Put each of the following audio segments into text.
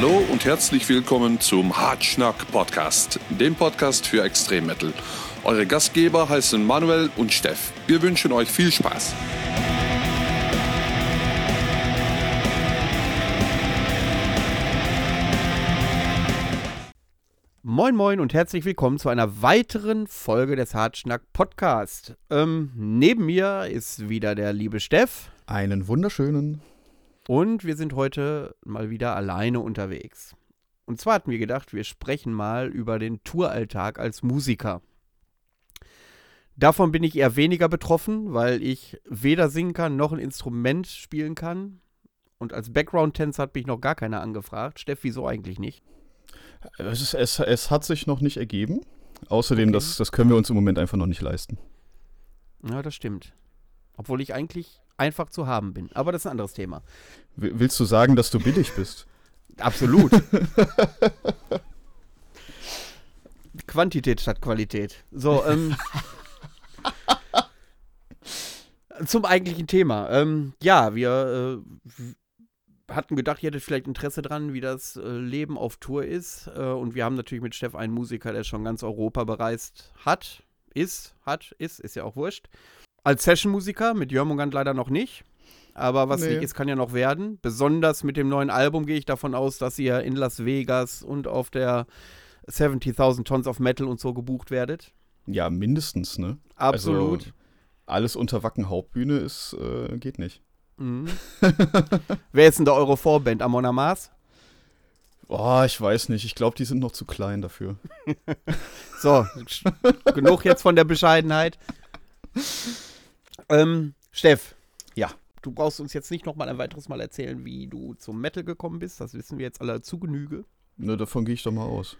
Hallo und herzlich willkommen zum Hartschnack Podcast, dem Podcast für Extremmetal. Eure Gastgeber heißen Manuel und Steff. Wir wünschen euch viel Spaß. Moin Moin und herzlich willkommen zu einer weiteren Folge des Hartschnack Podcast. Ähm, neben mir ist wieder der liebe Steff. Einen wunderschönen. Und wir sind heute mal wieder alleine unterwegs. Und zwar hatten wir gedacht, wir sprechen mal über den Touralltag als Musiker. Davon bin ich eher weniger betroffen, weil ich weder singen kann noch ein Instrument spielen kann. Und als Background-Tänzer hat mich noch gar keiner angefragt. Steff, wieso eigentlich nicht? Es, ist, es, es hat sich noch nicht ergeben. Außerdem, okay. das, das können wir uns im Moment einfach noch nicht leisten. Ja, das stimmt. Obwohl ich eigentlich einfach zu haben bin. Aber das ist ein anderes Thema. Willst du sagen, dass du billig bist? Absolut. Quantität statt Qualität. So, ähm. zum eigentlichen Thema. Ähm, ja, wir äh, hatten gedacht, ihr hättet vielleicht Interesse dran, wie das äh, Leben auf Tour ist. Äh, und wir haben natürlich mit Steff einen Musiker, der schon ganz Europa bereist hat. Ist, hat, ist, ist ja auch wurscht. Als Session-Musiker, mit Jörmungand leider noch nicht. Aber was nee. nicht ist, kann ja noch werden. Besonders mit dem neuen Album gehe ich davon aus, dass ihr in Las Vegas und auf der 70.000 Tons of Metal und so gebucht werdet. Ja, mindestens, ne? Absolut. Also, alles unter Wacken Hauptbühne ist, äh, geht nicht. Mhm. Wer ist denn da eure Vorband? Amon Amas? Oh, ich weiß nicht. Ich glaube, die sind noch zu klein dafür. so, genug jetzt von der Bescheidenheit. Ähm, Steff. Ja. Du brauchst uns jetzt nicht noch mal ein weiteres Mal erzählen, wie du zum Metal gekommen bist. Das wissen wir jetzt alle zu Genüge. Ne, davon gehe ich doch mal aus.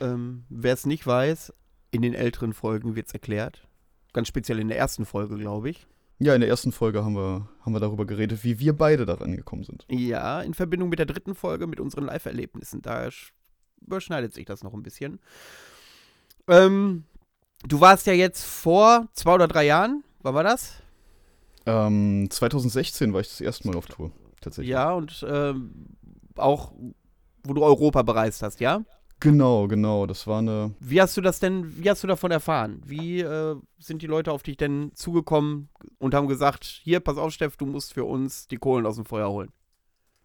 Ähm, Wer es nicht weiß, in den älteren Folgen wird es erklärt. Ganz speziell in der ersten Folge, glaube ich. Ja, in der ersten Folge haben wir, haben wir darüber geredet, wie wir beide daran gekommen sind. Ja, in Verbindung mit der dritten Folge, mit unseren Live-Erlebnissen. Da überschneidet sich das noch ein bisschen. Ähm, du warst ja jetzt vor zwei oder drei Jahren, wann war das? Ähm, 2016 war ich das erste Mal auf Tour, tatsächlich. Ja, und ähm, auch, wo du Europa bereist hast, ja? Genau, genau. Das war eine. Wie hast du das denn, wie hast du davon erfahren? Wie äh, sind die Leute auf dich denn zugekommen und haben gesagt, hier, pass auf, Steff, du musst für uns die Kohlen aus dem Feuer holen?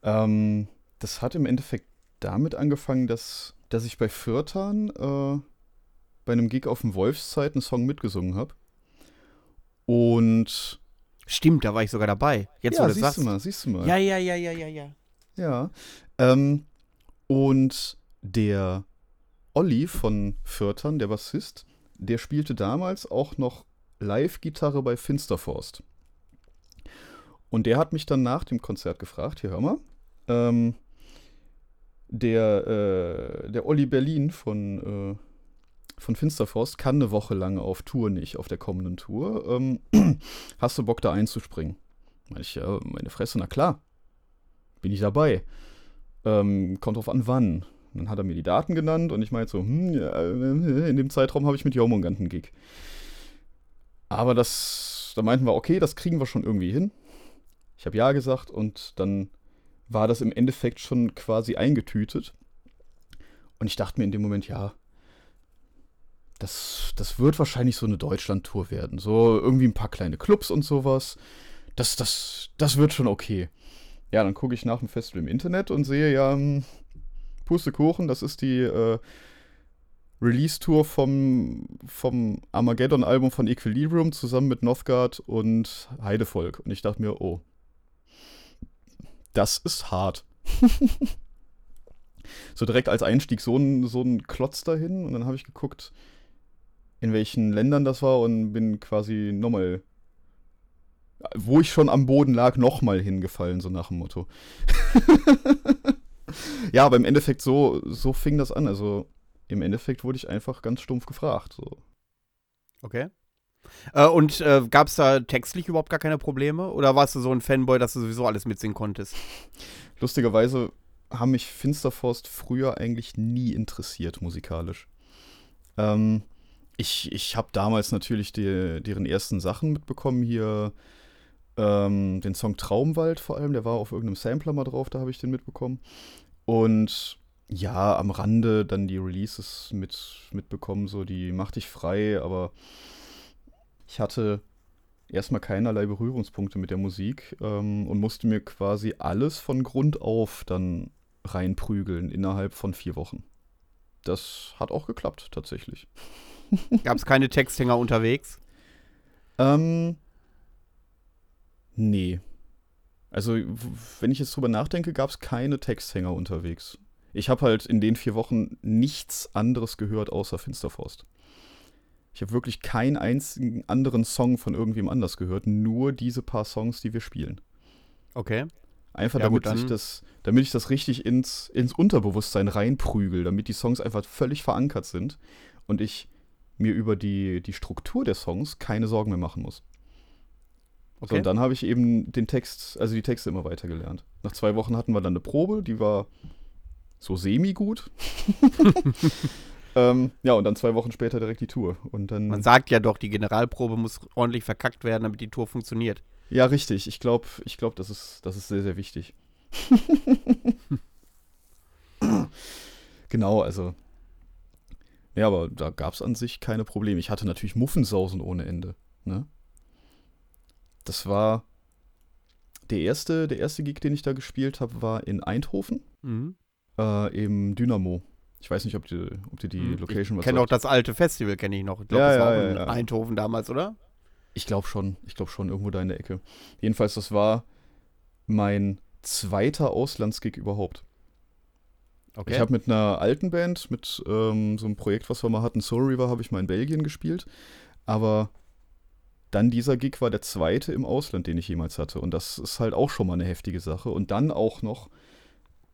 Ähm, das hat im Endeffekt damit angefangen, dass, dass ich bei Fürtern äh, bei einem Gig auf dem Wolfszeit einen Song mitgesungen habe. Und. Stimmt, da war ich sogar dabei. Jetzt, ja, wo du siehst sagst. du mal, siehst du mal. Ja, ja, ja, ja, ja, ja. Ja. Ähm, und der Olli von Fürtern, der Bassist, der spielte damals auch noch Live-Gitarre bei Finsterforst. Und der hat mich dann nach dem Konzert gefragt, hier hör mal, ähm, der, äh, der Olli Berlin von, äh, von Finsterforst kann eine Woche lang auf Tour nicht, auf der kommenden Tour. Ähm, hast du Bock da einzuspringen? Meine ich, ja, meine Fresse, na klar. Bin ich dabei. Ähm, kommt drauf an, wann. Dann hat er mir die Daten genannt und ich meinte so, hm, ja, in dem Zeitraum habe ich mit Jormungand einen Gig. Aber das, da meinten wir, okay, das kriegen wir schon irgendwie hin. Ich habe ja gesagt und dann war das im Endeffekt schon quasi eingetütet. Und ich dachte mir in dem Moment, ja, das, das wird wahrscheinlich so eine Deutschland-Tour werden. So irgendwie ein paar kleine Clubs und sowas. Das, das, das wird schon okay. Ja, dann gucke ich nach dem Festival im Internet und sehe ja, hm, Pustekuchen, das ist die äh, Release-Tour vom, vom Armageddon-Album von Equilibrium zusammen mit Northgard und Heidevolk. Und ich dachte mir, oh, das ist hart. so direkt als Einstieg so ein, so ein Klotz dahin. Und dann habe ich geguckt, in welchen Ländern das war und bin quasi nochmal, wo ich schon am Boden lag, nochmal hingefallen, so nach dem Motto. ja, aber im Endeffekt so, so fing das an. Also im Endeffekt wurde ich einfach ganz stumpf gefragt. So. Okay. Äh, und äh, gab es da textlich überhaupt gar keine Probleme? Oder warst du so ein Fanboy, dass du sowieso alles mitsingen konntest? Lustigerweise haben mich Finsterforst früher eigentlich nie interessiert musikalisch. Ähm, ich ich habe damals natürlich die, deren ersten Sachen mitbekommen hier. Ähm, den Song Traumwald vor allem, der war auf irgendeinem Sampler mal drauf, da habe ich den mitbekommen. Und ja, am Rande dann die Releases mit, mitbekommen, so die machte ich frei, aber ich hatte erstmal keinerlei Berührungspunkte mit der Musik ähm, und musste mir quasi alles von Grund auf dann reinprügeln innerhalb von vier Wochen. Das hat auch geklappt, tatsächlich. Gab es keine Texthänger unterwegs? Ähm, nee. Also, wenn ich jetzt drüber nachdenke, gab es keine Texthänger unterwegs. Ich habe halt in den vier Wochen nichts anderes gehört außer Finsterforst. Ich habe wirklich keinen einzigen anderen Song von irgendwem anders gehört, nur diese paar Songs, die wir spielen. Okay. Einfach ja, damit, gut, ich das, damit ich das richtig ins, ins Unterbewusstsein reinprügel, damit die Songs einfach völlig verankert sind und ich mir über die, die Struktur der Songs keine Sorgen mehr machen muss. Okay. So, und dann habe ich eben den Text, also die Texte immer weiter gelernt. Nach zwei Wochen hatten wir dann eine Probe, die war so semi-gut. ähm, ja, und dann zwei Wochen später direkt die Tour. Und dann, Man sagt ja doch, die Generalprobe muss ordentlich verkackt werden, damit die Tour funktioniert. Ja, richtig. Ich glaube, ich glaub, das, ist, das ist sehr, sehr wichtig. genau, also. Ja, aber da gab es an sich keine Probleme. Ich hatte natürlich Muffensausen ohne Ende. Ne? Das war der erste, der erste Gig, den ich da gespielt habe, war in Eindhoven. Mhm. Äh, Im Dynamo. Ich weiß nicht, ob dir ob die, die mhm. Location ich was Ich kenne auch das alte Festival, kenne ich noch. Ich glaube, ja, das war ja, auch in ja. Eindhoven damals, oder? Ich glaube schon. Ich glaube schon, irgendwo da in der Ecke. Jedenfalls, das war mein zweiter Auslandsgig überhaupt. Okay. Ich habe mit einer alten Band, mit ähm, so einem Projekt, was wir mal hatten, Soul River, habe ich mal in Belgien gespielt. Aber dann dieser Gig war der zweite im Ausland, den ich jemals hatte. Und das ist halt auch schon mal eine heftige Sache. Und dann auch noch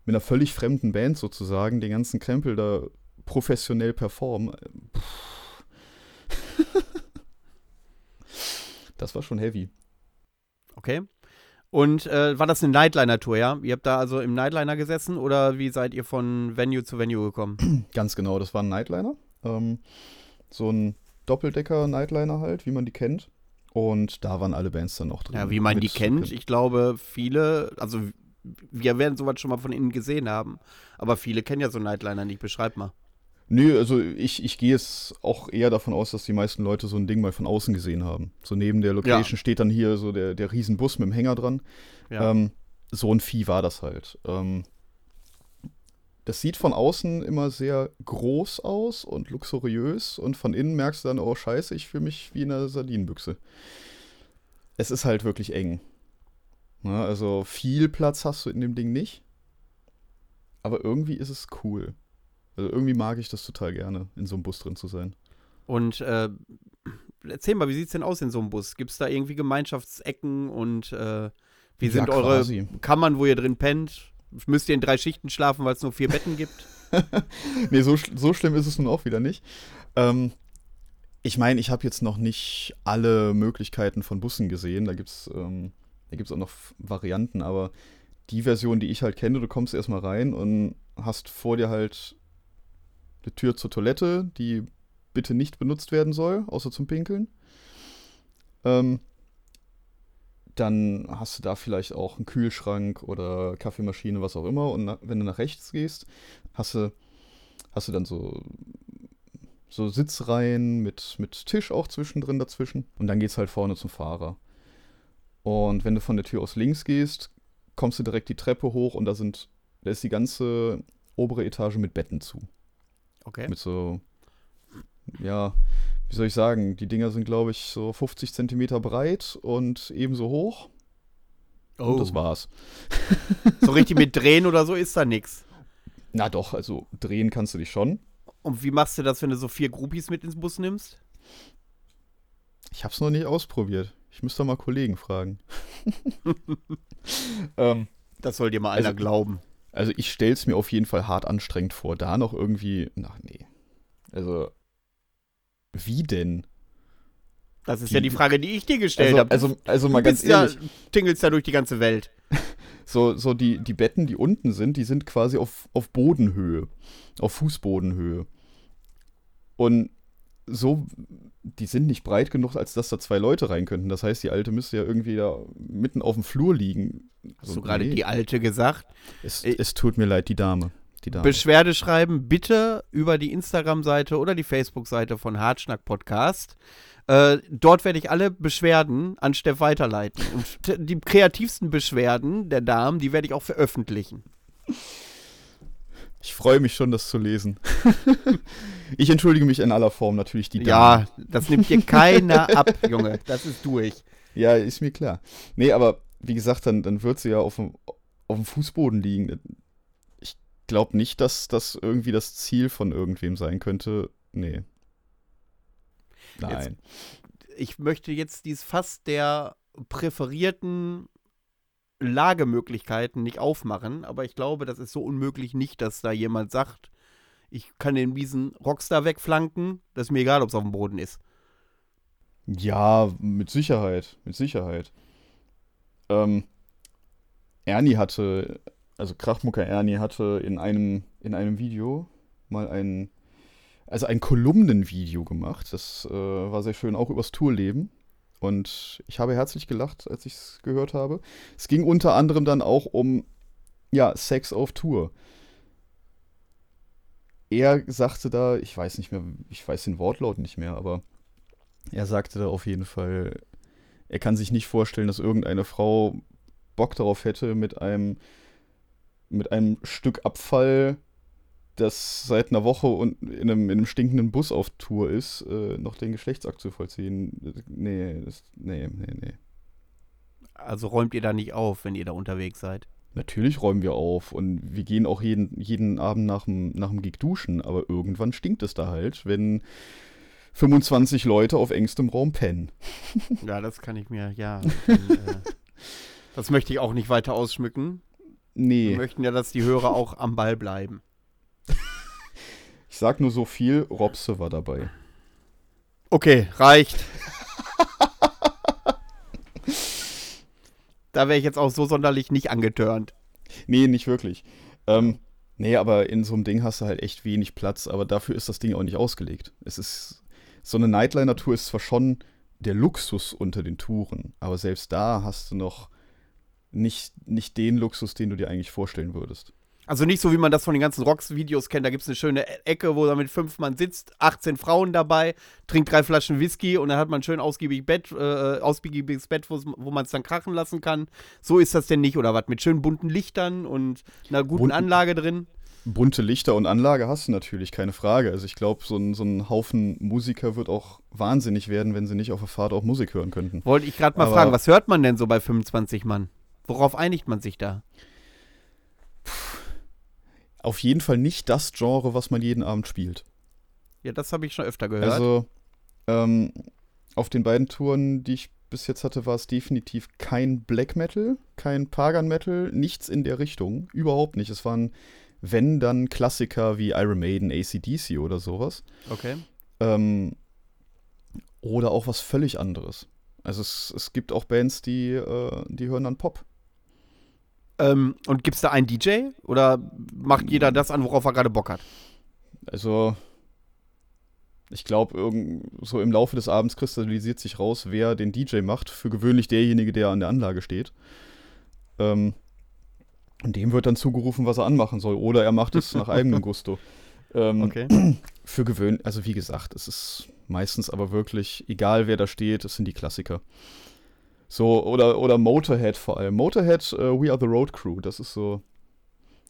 mit einer völlig fremden Band sozusagen den ganzen Krempel da professionell performen. das war schon heavy. Okay. Und äh, war das eine Nightliner-Tour, ja? Ihr habt da also im Nightliner gesessen oder wie seid ihr von Venue zu Venue gekommen? Ganz genau, das war ein Nightliner. Ähm, so ein Doppeldecker-Nightliner halt, wie man die kennt. Und da waren alle Bands dann auch drin. Ja, wie man die kennt, ich glaube, viele, also wir werden sowas schon mal von innen gesehen haben. Aber viele kennen ja so Nightliner nicht. Beschreib mal. Nö, also ich, ich gehe es auch eher davon aus, dass die meisten Leute so ein Ding mal von außen gesehen haben. So neben der Location ja. steht dann hier so der, der Riesenbus mit dem Hänger dran. Ja. Ähm, so ein Vieh war das halt. Ähm, das sieht von außen immer sehr groß aus und luxuriös und von innen merkst du dann, oh scheiße, ich fühle mich wie in einer Sardinenbüchse. Es ist halt wirklich eng. Ja, also viel Platz hast du in dem Ding nicht. Aber irgendwie ist es cool. Also irgendwie mag ich das total gerne, in so einem Bus drin zu sein. Und äh, erzähl mal, wie sieht es denn aus in so einem Bus? Gibt es da irgendwie Gemeinschaftsecken und äh, wie sind ja, eure Kammern, wo ihr drin pennt? Müsst ihr in drei Schichten schlafen, weil es nur vier Betten gibt? nee, so, so schlimm ist es nun auch wieder nicht. Ähm, ich meine, ich habe jetzt noch nicht alle Möglichkeiten von Bussen gesehen. Da gibt es ähm, auch noch Varianten, aber die Version, die ich halt kenne, du kommst erstmal rein und hast vor dir halt eine Tür zur Toilette, die bitte nicht benutzt werden soll, außer zum Pinkeln. Ähm, dann hast du da vielleicht auch einen Kühlschrank oder Kaffeemaschine, was auch immer. Und wenn du nach rechts gehst, hast du, hast du dann so, so Sitzreihen mit, mit Tisch auch zwischendrin dazwischen. Und dann geht es halt vorne zum Fahrer. Und wenn du von der Tür aus links gehst, kommst du direkt die Treppe hoch und da sind, da ist die ganze obere Etage mit Betten zu. Okay. Mit so, ja, wie soll ich sagen, die Dinger sind, glaube ich, so 50 Zentimeter breit und ebenso hoch. Oh. Und das war's. So richtig mit Drehen oder so ist da nichts. Na doch, also drehen kannst du dich schon. Und wie machst du das, wenn du so vier Groupies mit ins Bus nimmst? Ich hab's noch nicht ausprobiert. Ich müsste mal Kollegen fragen. ähm, das soll dir mal einer also, glauben. Also ich stell's mir auf jeden Fall hart anstrengend vor. Da noch irgendwie, ach nee. Also wie denn? Das ist die, ja die Frage, die ich dir gestellt also, habe. Also, also mal ganz ehrlich. Ja, tingelst ja durch die ganze Welt. So, so die, die Betten, die unten sind, die sind quasi auf, auf Bodenhöhe. Auf Fußbodenhöhe. Und so, die sind nicht breit genug, als dass da zwei Leute rein könnten. Das heißt, die Alte müsste ja irgendwie da mitten auf dem Flur liegen. Hast du gerade die Alte gesagt? Es, es tut mir leid, die Dame. Die Dame. Beschwerde schreiben bitte über die Instagram-Seite oder die Facebook-Seite von Hartschnack Podcast. Äh, dort werde ich alle Beschwerden an Steff weiterleiten. Und die kreativsten Beschwerden der Damen, die werde ich auch veröffentlichen. Ich freue mich schon, das zu lesen. ich entschuldige mich in aller Form natürlich die Damen. Ja, das nimmt dir keiner ab, Junge. Das ist durch. Ja, ist mir klar. Nee, aber wie gesagt, dann, dann wird sie ja auf dem, auf dem Fußboden liegen. Ich glaube nicht, dass das irgendwie das Ziel von irgendwem sein könnte. Nee. Nein. Jetzt, ich möchte jetzt dies Fass der präferierten Lagemöglichkeiten nicht aufmachen, aber ich glaube, das ist so unmöglich nicht, dass da jemand sagt, ich kann den miesen Rockstar wegflanken, das ist mir egal, ob es auf dem Boden ist. Ja, mit Sicherheit, mit Sicherheit. Ähm, Ernie hatte, also Krachmucker Ernie hatte in einem, in einem Video mal ein, also ein Kolumnenvideo gemacht. Das äh, war sehr schön, auch übers Tourleben. Und ich habe herzlich gelacht, als ich es gehört habe. Es ging unter anderem dann auch um, ja, Sex auf Tour. Er sagte da, ich weiß nicht mehr, ich weiß den Wortlaut nicht mehr, aber er sagte da auf jeden Fall, er kann sich nicht vorstellen, dass irgendeine Frau Bock darauf hätte, mit einem, mit einem Stück Abfall das seit einer Woche und in einem, in einem stinkenden Bus auf Tour ist, äh, noch den Geschlechtsakt zu vollziehen. Nee, das, nee, nee, nee. Also räumt ihr da nicht auf, wenn ihr da unterwegs seid? Natürlich räumen wir auf und wir gehen auch jeden, jeden Abend nach dem, nach dem Gig duschen, aber irgendwann stinkt es da halt, wenn 25 Leute auf engstem Raum pennen. Ja, das kann ich mir, ja. Dann, äh, das möchte ich auch nicht weiter ausschmücken. Nee. Wir möchten ja, dass die Hörer auch am Ball bleiben. Ich sag nur so viel, Robse war dabei. Okay, reicht. da wäre ich jetzt auch so sonderlich nicht angetörnt. Nee, nicht wirklich. Ähm, nee, aber in so einem Ding hast du halt echt wenig Platz, aber dafür ist das Ding auch nicht ausgelegt. Es ist, so eine Nightliner-Tour ist zwar schon der Luxus unter den Touren, aber selbst da hast du noch nicht, nicht den Luxus, den du dir eigentlich vorstellen würdest. Also nicht so, wie man das von den ganzen Rocks-Videos kennt. Da gibt es eine schöne e- Ecke, wo da mit fünf Mann sitzt, 18 Frauen dabei, trinkt drei Flaschen Whisky und dann hat man ein schön ausgiebig Bett, äh, ausgiebiges Bett, wo man es dann krachen lassen kann. So ist das denn nicht, oder was? Mit schönen bunten Lichtern und einer guten Bunten, Anlage drin. Bunte Lichter und Anlage hast du natürlich, keine Frage. Also ich glaube, so ein, so ein Haufen Musiker wird auch wahnsinnig werden, wenn sie nicht auf der Fahrt auch Musik hören könnten. Wollte ich gerade mal Aber fragen, was hört man denn so bei 25 Mann? Worauf einigt man sich da? Auf jeden Fall nicht das Genre, was man jeden Abend spielt. Ja, das habe ich schon öfter gehört. Also, ähm, auf den beiden Touren, die ich bis jetzt hatte, war es definitiv kein Black Metal, kein Pagan Metal, nichts in der Richtung. Überhaupt nicht. Es waren, wenn dann Klassiker wie Iron Maiden, ACDC oder sowas. Okay. Ähm, oder auch was völlig anderes. Also es, es gibt auch Bands, die, äh, die hören dann Pop. Ähm, und gibt es da einen DJ oder macht jeder das an, worauf er gerade Bock hat? Also, ich glaube, so im Laufe des Abends kristallisiert sich raus, wer den DJ macht. Für gewöhnlich derjenige, der an der Anlage steht. Ähm, und dem wird dann zugerufen, was er anmachen soll. Oder er macht es nach eigenem Gusto. Ähm, okay. Für gewöhnlich, also wie gesagt, es ist meistens aber wirklich, egal wer da steht, es sind die Klassiker. So, oder, oder Motorhead vor allem. Motorhead, uh, We Are the Road Crew, das ist so.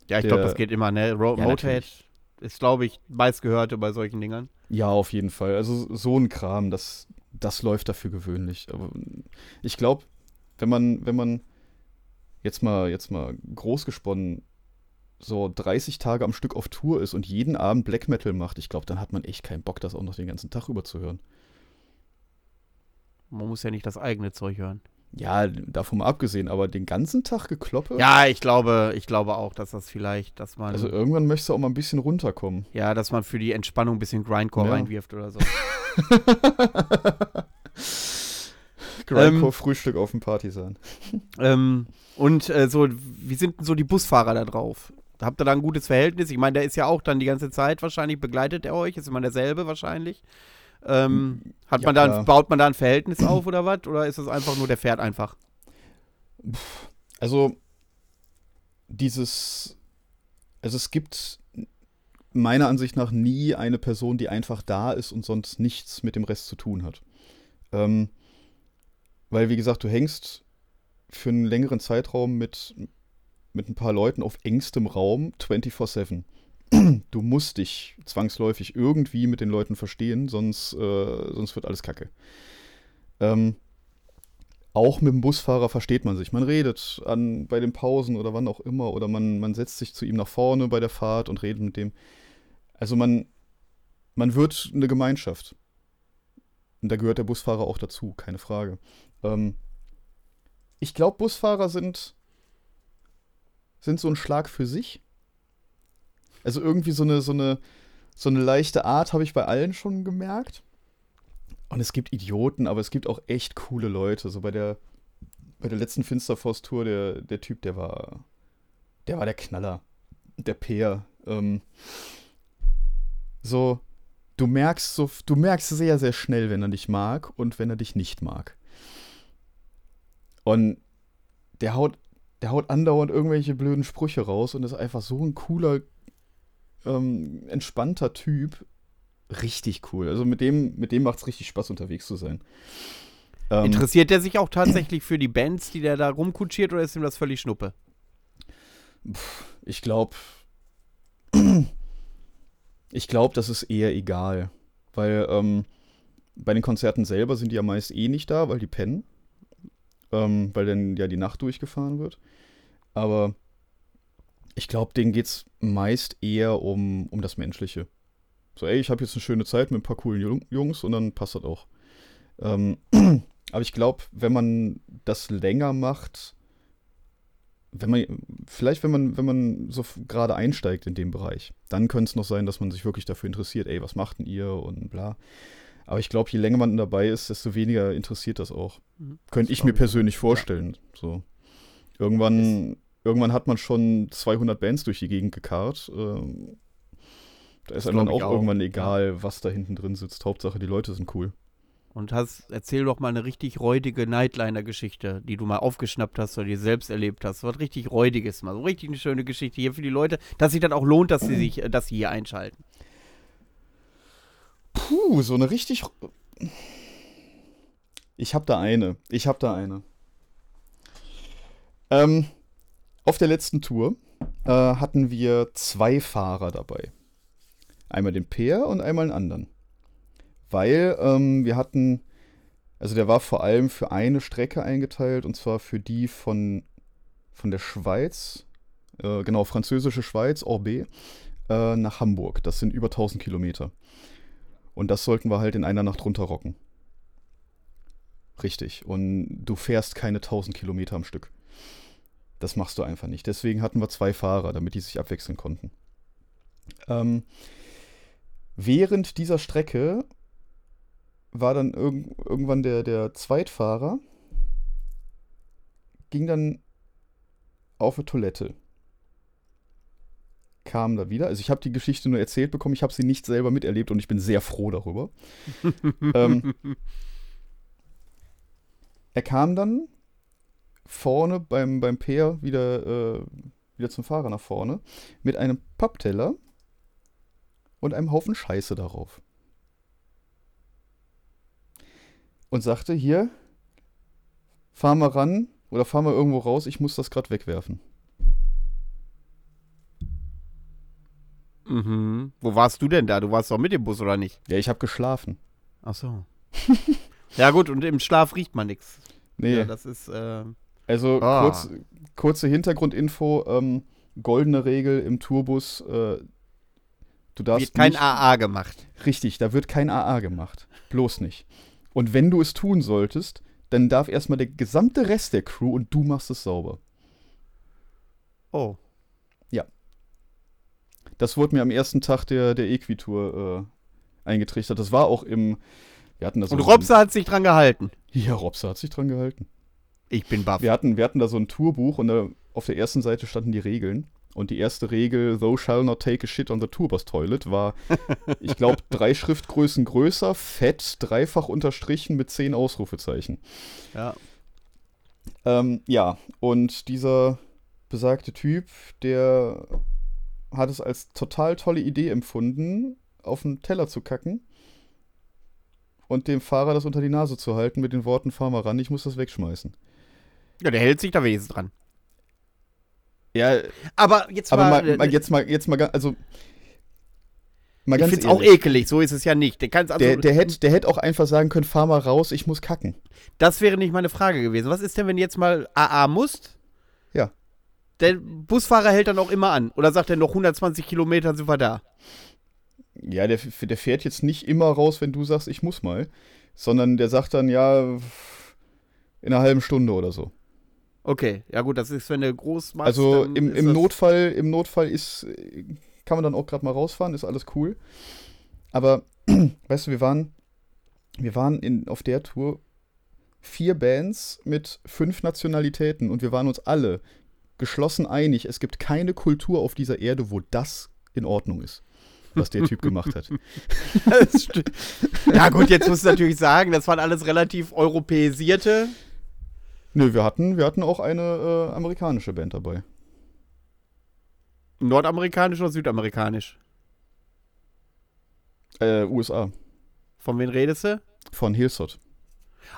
Ja, ich glaube, das geht immer, ne? Ro ja, Motorhead natürlich. ist, glaube ich, meistgehörte bei solchen Dingern. Ja, auf jeden Fall. Also so ein Kram, das, das läuft dafür gewöhnlich. Aber ich glaube, wenn man, wenn man jetzt mal, jetzt mal groß gesponnen so 30 Tage am Stück auf Tour ist und jeden Abend Black Metal macht, ich glaube, dann hat man echt keinen Bock, das auch noch den ganzen Tag über zu hören. Man muss ja nicht das eigene Zeug hören. Ja, davon mal abgesehen, aber den ganzen Tag gekloppe? Ja, ich glaube, ich glaube auch, dass das vielleicht, dass man. Also irgendwann möchtest du auch mal ein bisschen runterkommen. Ja, dass man für die Entspannung ein bisschen Grindcore ja. reinwirft oder so. Grindcore-Frühstück ähm, auf dem Partisan. Ähm, und äh, so, wie sind denn so die Busfahrer da drauf? Habt ihr da ein gutes Verhältnis? Ich meine, der ist ja auch dann die ganze Zeit wahrscheinlich, begleitet er euch, ist immer derselbe wahrscheinlich. Ähm, hat Ja, man da, baut man da ein Verhältnis auf oder was? Oder ist das einfach nur, der fährt einfach? Also, dieses. Also, es gibt meiner Ansicht nach nie eine Person, die einfach da ist und sonst nichts mit dem Rest zu tun hat. Ähm, weil, wie gesagt, du hängst für einen längeren Zeitraum mit, mit ein paar Leuten auf engstem Raum 24-7. Du musst dich zwangsläufig irgendwie mit den Leuten verstehen, sonst, äh, sonst wird alles kacke. Ähm, auch mit dem Busfahrer versteht man sich. Man redet an, bei den Pausen oder wann auch immer oder man, man setzt sich zu ihm nach vorne bei der Fahrt und redet mit dem. Also man, man wird eine Gemeinschaft. Und da gehört der Busfahrer auch dazu, keine Frage. Ähm, ich glaube, Busfahrer sind, sind so ein Schlag für sich. Also irgendwie so eine, so eine, so eine leichte Art habe ich bei allen schon gemerkt. Und es gibt Idioten, aber es gibt auch echt coole Leute. So bei der, bei der letzten Finsterforce-Tour, der, der Typ, der war, der war der Knaller. Der Peer. Ähm, so, du merkst so, du merkst sehr, sehr schnell, wenn er dich mag und wenn er dich nicht mag. Und der haut, der haut andauernd irgendwelche blöden Sprüche raus und ist einfach so ein cooler, ähm, entspannter Typ. Richtig cool. Also mit dem, mit dem macht es richtig Spaß, unterwegs zu sein. Ähm, Interessiert der sich auch tatsächlich für die Bands, die der da rumkutschiert, oder ist ihm das völlig Schnuppe? ich glaube, ich glaube, das ist eher egal. Weil ähm, bei den Konzerten selber sind die ja meist eh nicht da, weil die pennen. Ähm, weil dann ja die Nacht durchgefahren wird. Aber ich glaube, denen geht es meist eher um, um das Menschliche. So, ey, ich habe jetzt eine schöne Zeit mit ein paar coolen Jung- Jungs und dann passt das auch. Ähm, aber ich glaube, wenn man das länger macht, wenn man, vielleicht wenn man, wenn man so gerade einsteigt in dem Bereich, dann könnte es noch sein, dass man sich wirklich dafür interessiert, ey, was macht denn ihr und bla. Aber ich glaube, je länger man dabei ist, desto weniger interessiert das auch. Mhm. Könnte ich mir persönlich vorstellen. So. Irgendwann, irgendwann hat man schon 200 Bands durch die Gegend gekarrt. Ähm, da ist Das einem dann auch, auch, irgendwann egal, was da hinten drin sitzt. Hauptsache, die Leute sind cool. Und hast, erzähl doch mal eine richtig räudige Nightliner-Geschichte, die du mal aufgeschnappt hast oder dir selbst erlebt hast. Was richtig räudiges mal. So richtig eine schöne Geschichte hier für die Leute, dass sich dann auch lohnt, dass sie sich, äh, dass sie hier einschalten. Puh, so eine richtig. Ich hab da eine. Ich hab da eine. Ähm, auf der letzten Tour äh, hatten wir zwei Fahrer dabei. Einmal den Peer und einmal einen anderen. Weil ähm, wir hatten, also der war vor allem für eine Strecke eingeteilt und zwar für die von, von der Schweiz, äh, genau, französische Schweiz, Orbet, äh, nach Hamburg. Das sind über 1000 Kilometer. Und das sollten wir halt in einer Nacht runterrocken. Richtig. Und du fährst keine 1000 Kilometer am Stück. Das machst du einfach nicht. Deswegen hatten wir zwei Fahrer, damit die sich abwechseln konnten. Ähm, während dieser Strecke war dann irg irgendwann der, der Zweitfahrer, ging dann auf eine Toilette. Kam da wieder. Also ich habe die Geschichte nur erzählt bekommen, ich habe sie nicht selber miterlebt und ich bin sehr froh darüber. ähm, er kam dann vorne beim, beim Peer wieder, äh, wieder zum Fahrer nach vorne mit einem Pappteller und einem Haufen Scheiße darauf. Und sagte, hier, fahr mal ran oder fahr mal irgendwo raus, ich muss das gerade wegwerfen. Mhm. Wo warst du denn da? Du warst doch mit dem Bus, oder nicht? Ja, ich habe geschlafen. Ach so. ja, gut, und im Schlaf riecht man nichts. Nee, Ja, das ist, äh, also Ah. kurz, kurze Hintergrundinfo, ähm, goldene Regel im Tourbus, äh, du darfst wird kein nicht, AA gemacht. Richtig, da wird kein AA gemacht. Bloß nicht. Und wenn du es tun solltest, dann darf erstmal der gesamte Rest der Crew und du machst es sauber. Oh. Das wurde mir am ersten Tag der, der Equitour äh, eingetrichtert. Das war auch im. Wir hatten das Und Robse hat sich dran gehalten. Ja, Robse hat sich dran gehalten. Ich bin baff. Wir hatten, wir hatten da so ein Tourbuch und da auf der ersten Seite standen die Regeln. Und die erste Regel, thou shall not take a shit on the Tourbus Toilet, war, ich glaube, drei Schriftgrößen größer, fett, dreifach unterstrichen mit zehn Ausrufezeichen. Ja. Ähm, ja, und dieser besagte Typ, der hat es als total tolle Idee empfunden, auf den Teller zu kacken und dem Fahrer das unter die Nase zu halten mit den Worten, fahr mal ran, ich muss das wegschmeißen. Ja, der hält sich da wenigstens dran. Ja, Aber jetzt aber mal, mal, mal, jetzt mal, jetzt mal, also mal ich ganz find's auch ehrlich, ekelig, so ist es ja nicht. Der kann's also, der, der hätte der hätt auch einfach sagen können, fahr mal raus, ich muss kacken. das wäre nicht meine Frage gewesen. Was ist denn, wenn du jetzt mal AA musst? Ja. Der Busfahrer hält dann auch immer an. Oder sagt er, noch 120 Kilometer sind wir da? Ja, der, der fährt jetzt nicht immer raus, wenn du sagst, ich muss mal, sondern der sagt dann, ja, in einer halben Stunde oder so. Okay, ja gut, das ist, wenn du groß machst. Also im, im Notfall, im Notfall ist, kann man dann auch gerade mal rausfahren, ist alles cool. Aber, weißt du, wir waren, wir waren in, auf der Tour vier Bands mit fünf Nationalitäten und wir waren uns alle geschlossen einig, es gibt keine Kultur auf dieser Erde, wo das in Ordnung ist, was der Typ gemacht hat. Ja gut, jetzt musst du natürlich sagen, das waren alles relativ europäisierte. Nö, wir hatten, wir hatten auch eine äh, amerikanische Band dabei. Nordamerikanisch oder südamerikanisch? Äh, USA. Von wen redest du? Von Hillsot.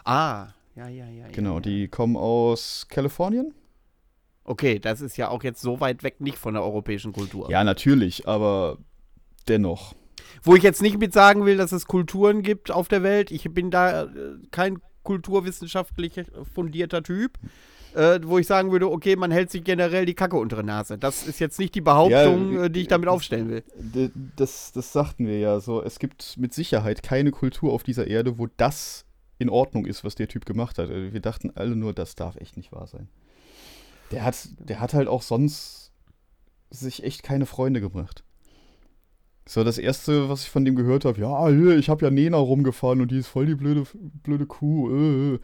Ah, ja, ja, ja. Genau, ja, ja. die kommen aus Kalifornien. Okay, das ist ja auch jetzt so weit weg nicht von der europäischen Kultur. Ja, natürlich, aber dennoch. Wo ich jetzt nicht mit sagen will, dass es Kulturen gibt auf der Welt. Ich bin da äh, kein kulturwissenschaftlich fundierter Typ. Äh, wo ich sagen würde, okay, man hält sich generell die Kacke unter die Nase. Das ist jetzt nicht die Behauptung, Ja, äh, die ich damit aufstellen will. Das, das sagten wir ja so. Es gibt mit Sicherheit keine Kultur auf dieser Erde, wo das in Ordnung ist, was der Typ gemacht hat. Also Wir dachten alle nur, das darf echt nicht wahr sein. Der hat, der hat halt auch sonst sich echt keine Freunde gemacht. So, das erste, was ich von dem gehört habe, ja, ich habe ja Nena rumgefahren und die ist voll die blöde, blöde Kuh. Äh. äh.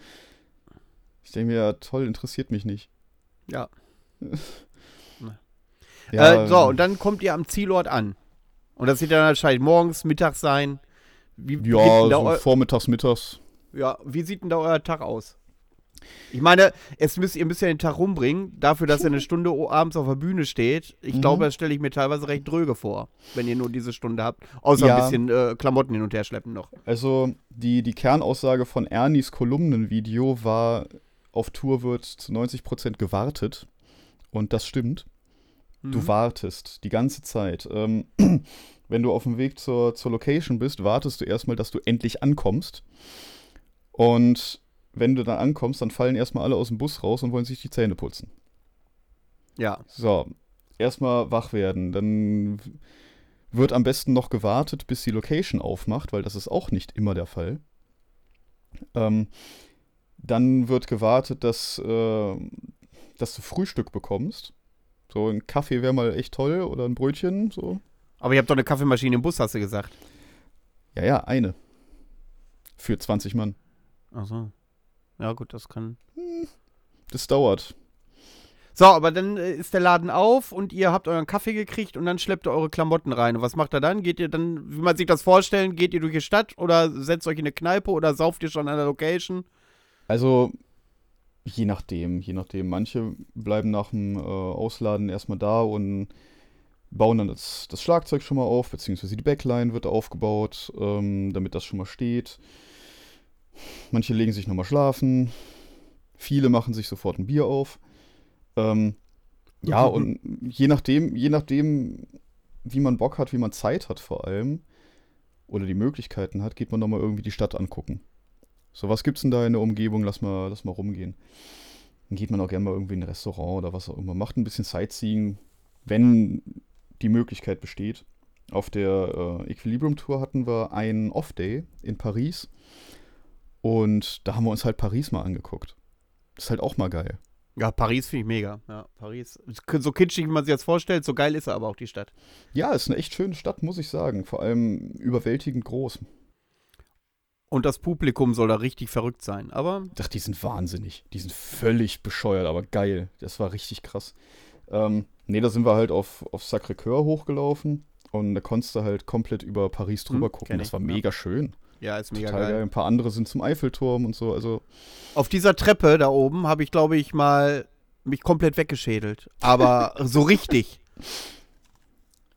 Ich denke mir, ja, toll, interessiert mich nicht. Ja. Ja, äh, so, und dann kommt ihr am Zielort an. Und das wird dann wahrscheinlich morgens, mittags sein. Wie, ja, so vormittags, mittags. ja, wie sieht denn da euer Tag aus? Ich meine, es müsst, ihr müsst ja den Tag rumbringen, dafür, dass ihr eine Stunde abends auf der Bühne steht. Ich Mhm. glaube, das stelle ich mir teilweise recht dröge vor, wenn ihr nur diese Stunde habt. Außer Ja. ein bisschen äh, Klamotten hin und her schleppen noch. Also die, die Kernaussage von Ernies Kolumnenvideo war, auf Tour wird zu 90% gewartet. Und das stimmt. Du Mhm. wartest die ganze Zeit. Ähm, wenn du auf dem Weg zur, zur Location bist, wartest du erstmal, dass du endlich ankommst. Und wenn du dann ankommst, dann fallen erstmal alle aus dem Bus raus und wollen sich die Zähne putzen. Ja. So, erstmal wach werden. Dann wird am besten noch gewartet, bis die Location aufmacht, weil das ist auch nicht immer der Fall. Ähm, dann wird gewartet, dass, äh, dass du Frühstück bekommst. So ein Kaffee wäre mal echt toll oder ein Brötchen. So. Aber ihr habt doch eine Kaffeemaschine im Bus, hast du gesagt. Ja, ja, eine. Für 20 Mann. Ach so. Ja, gut, das kann. Das dauert. So, aber dann äh, ist der Laden auf und ihr habt euren Kaffee gekriegt und dann schleppt ihr eure Klamotten rein. Und was macht ihr dann? Geht ihr dann, wie man sich das vorstellen, geht ihr durch die Stadt oder setzt euch in eine Kneipe oder sauft ihr schon an der Location? Also, je nachdem, je nachdem. Manche bleiben nach dem äh, Ausladen erstmal da und bauen dann das, das Schlagzeug schon mal auf, beziehungsweise die Backline wird aufgebaut, ähm, damit das schon mal steht. Manche legen sich nochmal schlafen. Viele machen sich sofort ein Bier auf. Ähm, ja, und je nachdem, je nachdem, wie man Bock hat, wie man Zeit hat vor allem, oder die Möglichkeiten hat, geht man nochmal irgendwie die Stadt angucken. So, was gibt's denn da in der Umgebung? Lass mal, lass mal rumgehen. Dann geht man auch gerne mal irgendwie in ein Restaurant oder was auch immer. Macht ein bisschen Sightseeing, wenn die Möglichkeit besteht. Auf der äh, Equilibrium Tour hatten wir einen Off-Day in Paris. Und da haben wir uns halt Paris mal angeguckt. Das ist halt auch mal geil. Ja, Paris finde ich mega. Ja, Paris. So kitschig, wie man sich das vorstellt, so geil ist er aber auch die Stadt. Ja, ist eine echt schöne Stadt, muss ich sagen. Vor allem überwältigend groß. Und das Publikum soll da richtig verrückt sein. Aber dachte, die sind wahnsinnig. Die sind völlig bescheuert, aber geil. Das war richtig krass. Ähm, nee, da sind wir halt auf, auf Sacré-Cœur hochgelaufen und da konntest du halt komplett über Paris drüber Hm, gucken. Das war ja. mega schön. Ja, ist mega geil. geil. Ein paar andere sind zum Eiffelturm und so. Also, Auf dieser Treppe da oben habe ich, glaube ich, mal mich komplett weggeschädelt. Aber so richtig.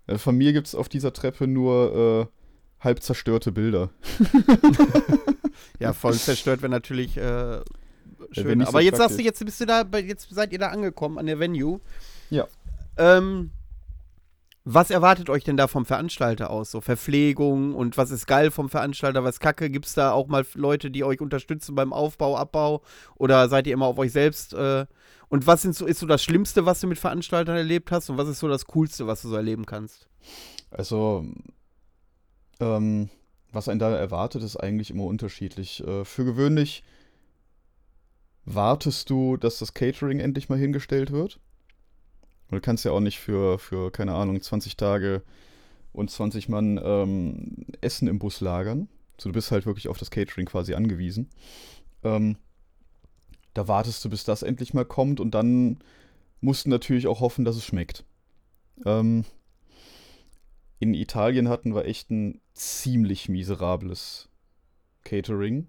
äh, von mir gibt es auf dieser Treppe nur äh, halb zerstörte Bilder. Ja, voll zerstört wäre natürlich äh, wär schön. so Aber jetzt sagst du, jetzt bist du da, jetzt seid ihr da angekommen an der Venue. Ja. Ähm, was erwartet euch denn da vom Veranstalter aus? So Verpflegung und was ist geil vom Veranstalter, was kacke? Gibt es da auch mal Leute, die euch unterstützen beim Aufbau, Abbau? Oder seid ihr immer auf euch selbst? Äh, und was sind so, ist so das Schlimmste, was du mit Veranstaltern erlebt hast? Und was ist so das Coolste, was du so erleben kannst? Also, ähm, was einen da erwartet, ist eigentlich immer unterschiedlich. Äh, für gewöhnlich wartest du, dass das Catering endlich mal hingestellt wird. Du kannst ja auch nicht für, für keine Ahnung, 20 Tage und 20 Mann ähm, Essen im Bus lagern. So, du bist halt wirklich auf das Catering quasi angewiesen. Ähm, da wartest du, bis das endlich mal kommt und dann musst du natürlich auch hoffen, dass es schmeckt. Ähm, in Italien hatten wir echt ein ziemlich miserables Catering.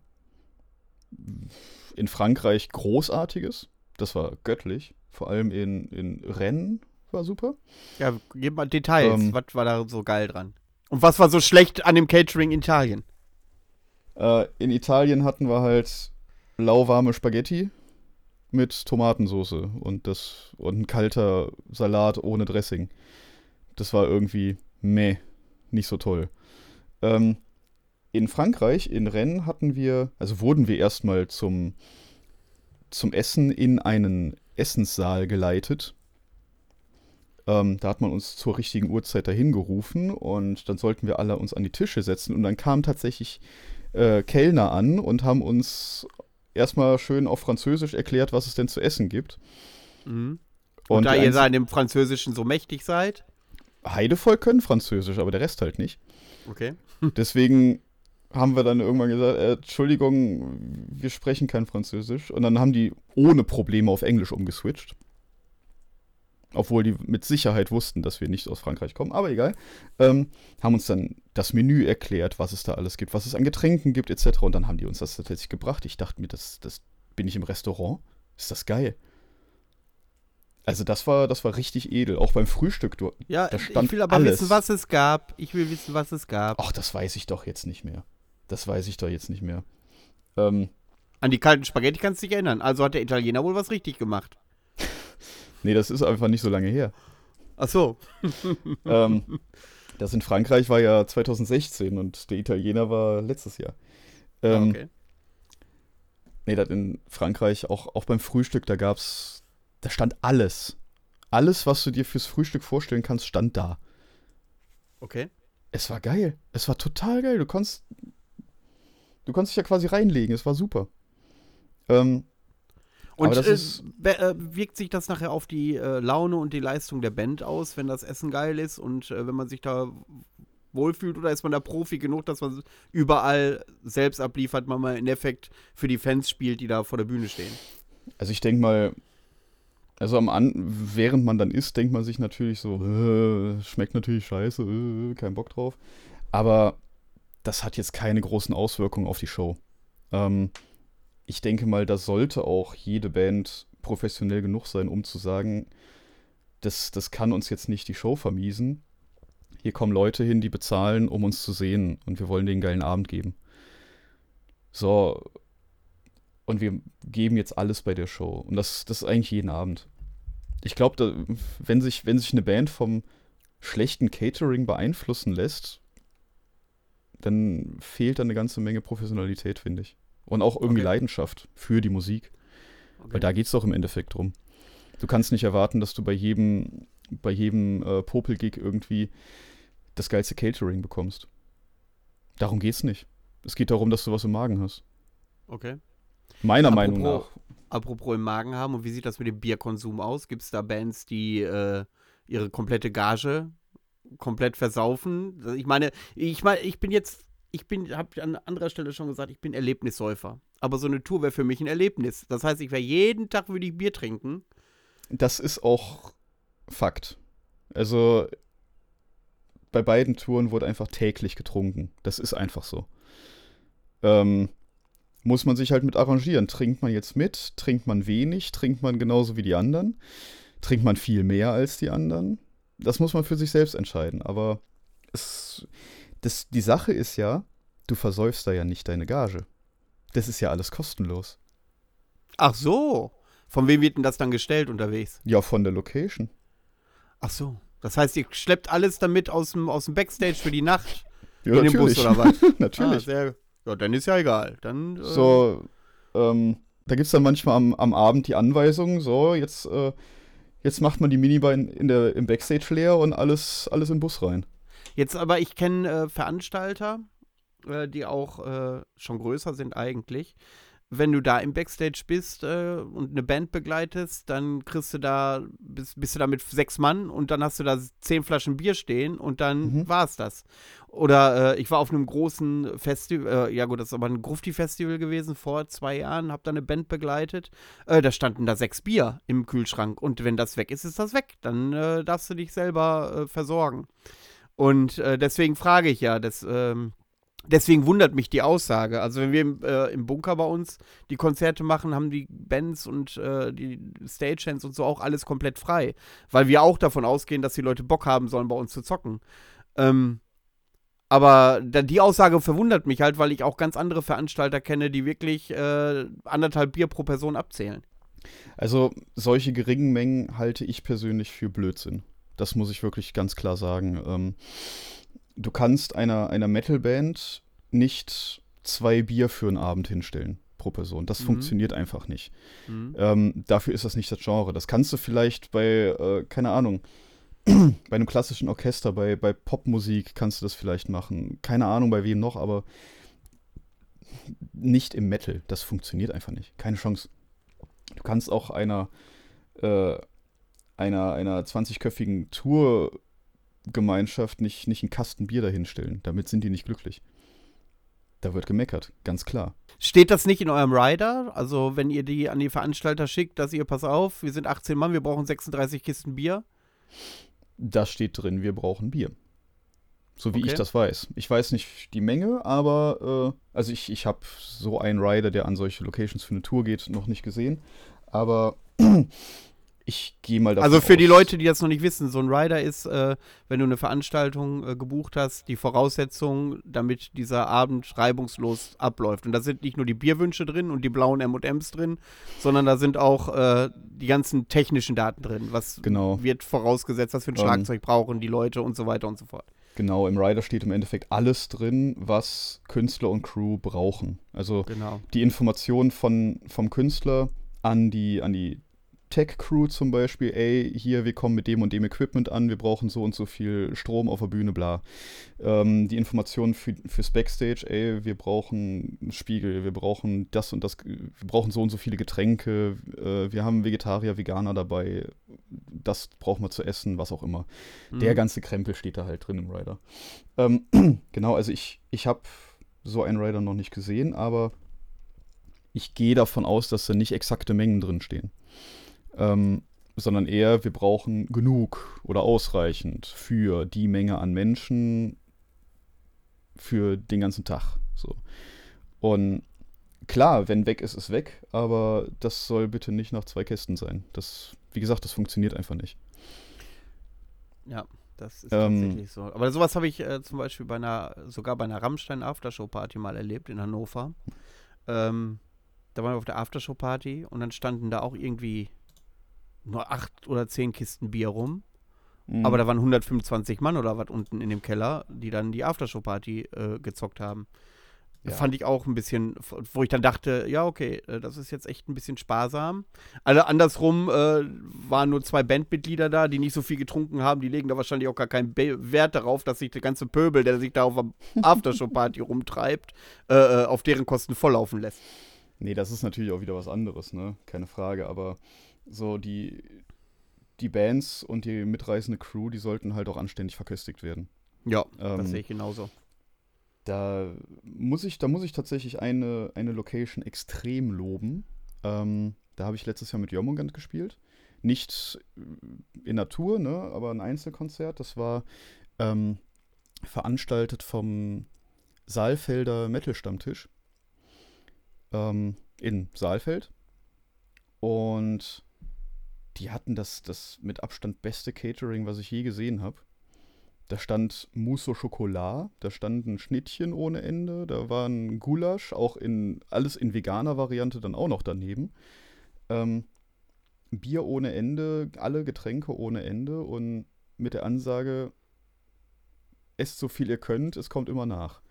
In Frankreich großartiges. Das war göttlich. Vor allem in, in Rennes war super. Ja, gib mal Details. Ähm. was war da so geil dran? Und was war so schlecht an dem Catering in Italien? Äh, in Italien hatten wir halt lauwarme Spaghetti mit Tomatensauce und das und ein kalter Salat ohne Dressing. Das war irgendwie meh, nicht so toll. Ähm, in Frankreich, in Rennes, hatten wir, also wurden wir erstmal zum, zum Essen in einen Essenssaal geleitet. Ähm, da hat man uns zur richtigen Uhrzeit dahin gerufen und dann sollten wir alle uns an die Tische setzen und dann kamen tatsächlich äh, Kellner an und haben uns erstmal schön auf Französisch erklärt, was es denn zu essen gibt. Mhm. Und, da die ihr da in dem Französischen so mächtig seid. Heidevolk können Französisch, aber der Rest halt nicht. Okay. Deswegen haben wir dann irgendwann gesagt, äh, Entschuldigung, wir sprechen kein Französisch. Und dann haben die ohne Probleme auf Englisch umgeswitcht. Obwohl die mit Sicherheit wussten, dass wir nicht aus Frankreich kommen, aber egal. Ähm, haben uns dann das Menü erklärt, was es da alles gibt, was es an Getränken gibt, etc. Und dann haben die uns das tatsächlich gebracht. Ich dachte mir, das, das bin ich im Restaurant. Ist das geil. Also das war, das war richtig edel. Auch beim Frühstück. Du, Ja, ich will aber alles. wissen, was es gab. Ich will wissen, was es gab. ach, das weiß ich doch jetzt nicht mehr. Das weiß ich doch jetzt nicht mehr. Ähm, An die kalten Spaghetti kannst du dich erinnern. Also hat der Italiener wohl was richtig gemacht. nee, das ist einfach nicht so lange her. Ach so. ähm, das in Frankreich war ja 2016 und der Italiener war letztes Jahr. Ähm, Ah, okay. Nee, das in Frankreich, auch, auch beim Frühstück, da gab's, da stand alles. Alles, was du dir fürs Frühstück vorstellen kannst, stand da. Okay. Es war geil. Es war total geil. Du konntest, du konntest dich ja quasi reinlegen. Es war super. Ähm, Und äh, ist- äh, wirkt sich das nachher auf die äh, Laune und die Leistung der Band aus, wenn das Essen geil ist und äh, wenn man sich da wohlfühlt oder ist man da Profi genug, dass man überall selbst abliefert, man mal in Effekt für die Fans spielt, die da vor der Bühne stehen? Also ich denke mal, also am An während man dann isst, denkt man sich natürlich so, schmeckt natürlich scheiße, kein Bock drauf. Aber das hat jetzt keine großen Auswirkungen auf die Show. Ähm, ich denke mal, da sollte auch jede Band professionell genug sein, um zu sagen, das, das kann uns jetzt nicht die Show vermiesen. Hier kommen Leute hin, die bezahlen, um uns zu sehen und wir wollen denen einen geilen Abend geben. So, und wir geben jetzt alles bei der Show. Und das, das ist eigentlich jeden Abend. Ich glaube, wenn sich, wenn sich eine Band vom schlechten Catering beeinflussen lässt, dann fehlt da eine ganze Menge Professionalität, finde ich. Und auch irgendwie Okay. Leidenschaft für die Musik. Okay. Weil da geht es doch im Endeffekt drum. Du kannst nicht erwarten, dass du bei jedem, bei jedem äh, Popel-Gig irgendwie das geilste Catering bekommst. Darum geht's nicht. Es geht darum, dass du was im Magen hast. okay. Meiner Apropos- Meinung nach. Apropos im Magen haben, und wie sieht das mit dem Bierkonsum aus? Gibt es da Bands, die äh, ihre komplette Gage komplett versaufen? Ich meine, ich meine, ich bin jetzt, ich bin, habe an anderer Stelle schon gesagt, ich bin Erlebnissäufer. Aber so eine Tour wäre für mich ein Erlebnis. Das heißt, ich wäre jeden Tag würde ich Bier trinken. Das ist auch Fakt. Also bei beiden Touren wurde einfach täglich getrunken. Das ist einfach so. Ähm, muss man sich halt mit arrangieren. Trinkt man jetzt mit? Trinkt man wenig? Trinkt man genauso wie die anderen? Trinkt man viel mehr als die anderen? Das muss man für sich selbst entscheiden. Aber es, das, die Sache ist ja, du versäufst da ja nicht deine Gage. Das ist ja alles kostenlos. Ach so. Von wem wird denn das dann gestellt unterwegs? Ja, von der Location. Ach so. Das heißt, ihr schleppt alles damit aus dem, aus dem Backstage für die Nacht Ja, in den Bus oder was? Ah, natürlich. sehr, ja, dann ist ja egal. Dann, äh, So, ähm, da gibt es dann manchmal am, am Abend die Anweisung, so, jetzt, äh, jetzt macht man die Minibar in, in der, im Backstage leer und alles, alles im Bus rein. Jetzt aber, ich kenne äh, Veranstalter, äh, die auch äh, schon größer sind eigentlich. Wenn du da im Backstage bist äh, und eine Band begleitest, dann kriegst du da, bist, bist du da mit sechs Mann und dann hast du da zehn Flaschen Bier stehen und dann Mhm. war's das. Oder äh, ich war auf einem großen Festival, äh, ja gut, das ist aber ein Grufti-Festival gewesen vor zwei Jahren, hab da eine Band begleitet. Äh, da standen da sechs Bier im Kühlschrank und wenn das weg ist, ist das weg. Dann äh, darfst du dich selber äh, versorgen. Und deswegen frage ich ja, das, ähm, deswegen wundert mich die Aussage. Also wenn wir im, äh, im Bunker bei uns die Konzerte machen, haben die Bands und äh, die Stagehands und so auch alles komplett frei. Weil wir auch davon ausgehen, dass die Leute Bock haben sollen, bei uns zu zocken. Ähm, aber da, die Aussage verwundert mich halt, weil ich auch ganz andere Veranstalter kenne, die wirklich äh, anderthalb Bier pro Person abzählen. Also, solche geringen Mengen halte ich persönlich für Blödsinn. Das muss ich wirklich ganz klar sagen. Ähm, du kannst einer, einer Metalband nicht zwei Bier für einen Abend hinstellen pro Person. Das Mhm. funktioniert einfach nicht. Mhm. Ähm, dafür ist das nicht das Genre. Das kannst du vielleicht bei, äh, keine Ahnung, bei einem klassischen Orchester, bei, bei Popmusik kannst du das vielleicht machen. Keine Ahnung bei wem noch, aber nicht im Metal. Das funktioniert einfach nicht. Keine Chance. Du kannst auch einer, äh, einer, einer 20-köpfigen Tourgemeinschaft nicht, nicht einen Kasten Bier dahinstellen. Damit sind die nicht glücklich. Da wird gemeckert, ganz klar. Steht das nicht in eurem Rider? Also, wenn ihr die an die Veranstalter schickt, dass ihr, pass auf, wir sind 18 Mann, wir brauchen 36 Kisten Bier. Da steht drin, wir brauchen Bier. So wie Okay. ich das weiß. Ich weiß nicht die Menge, aber äh, also ich, ich habe so einen Rider, der an solche Locations für eine Tour geht, noch nicht gesehen. Aber ich gehe mal davon Also für die aus- Leute, die das noch nicht wissen, so ein Rider ist, äh, wenn du eine Veranstaltung äh, gebucht hast, die Voraussetzung, damit dieser Abend reibungslos abläuft. Und da sind nicht nur die Bierwünsche drin und die blauen M&Ms drin, sondern da sind auch äh, die ganzen technischen Daten drin. Was Genau. wird vorausgesetzt, was für ein Ähm. Schlagzeug brauchen die Leute und so weiter und so fort. Genau, im Rider steht im Endeffekt alles drin, was Künstler und Crew brauchen. Also Genau. die Informationen von, vom Künstler an die, an die Tech-Crew zum Beispiel, ey, hier, wir kommen mit dem und dem Equipment an, wir brauchen so und so viel Strom auf der Bühne, bla. Ähm, die Informationen für, fürs Backstage, ey, wir brauchen einen Spiegel, wir brauchen das und das, wir brauchen so und so viele Getränke, äh, wir haben Vegetarier, Veganer dabei, das brauchen wir zu essen, was auch immer. Der Mhm. ganze Krempel steht da halt drin im Rider. Ähm, genau, also ich, ich habe so einen Rider noch nicht gesehen, aber ich gehe davon aus, dass da nicht exakte Mengen drin stehen. Ähm, sondern eher, wir brauchen genug oder ausreichend für die Menge an Menschen für den ganzen Tag. So. Und klar, wenn weg ist, ist weg, aber das soll bitte nicht nach zwei Kästen sein. Das, wie gesagt, das funktioniert einfach nicht. Ja, das ist Ähm, tatsächlich so. Aber sowas habe ich äh, zum Beispiel bei einer, sogar bei einer Rammstein Aftershow-Party mal erlebt in Hannover. Ähm, da waren wir auf der Aftershow-Party und dann standen da auch irgendwie nur acht oder zehn Kisten Bier rum. Mhm. Aber da waren 125 Mann oder was unten in dem Keller, die dann die Aftershow-Party äh, gezockt haben. Ja. Fand ich auch ein bisschen, wo ich dann dachte, ja, okay, äh, das ist jetzt echt ein bisschen sparsam. Alle andersrum äh, waren nur zwei Bandmitglieder da, die nicht so viel getrunken haben. Die legen da wahrscheinlich auch gar keinen Wert darauf, dass sich der ganze Pöbel, der sich da auf der Aftershow-Party rumtreibt, äh, äh, auf deren Kosten volllaufen lässt. Nee, das ist natürlich auch wieder was anderes, ne? Keine Frage, aber so die, die Bands und die mitreisende Crew, die sollten halt auch anständig verköstigt werden. Ja, Ähm, das sehe ich genauso. Da muss ich, da muss ich tatsächlich eine, eine Location extrem loben. Ähm, da habe ich letztes Jahr mit Jomungand gespielt. nicht in Natur, ne, aber ein Einzelkonzert. Das war ähm, veranstaltet vom Saalfelder Metal-Stammtisch ähm, in Saalfeld. Und die hatten das, das mit Abstand beste Catering, was ich je gesehen habe. Da stand Mousse au Chocolat, da standen Schnittchen ohne Ende, da war ein Gulasch, auch in alles in veganer Variante dann auch noch daneben. Ähm, Bier ohne Ende, alle Getränke ohne Ende und mit der Ansage, esst so viel ihr könnt, es kommt immer nach.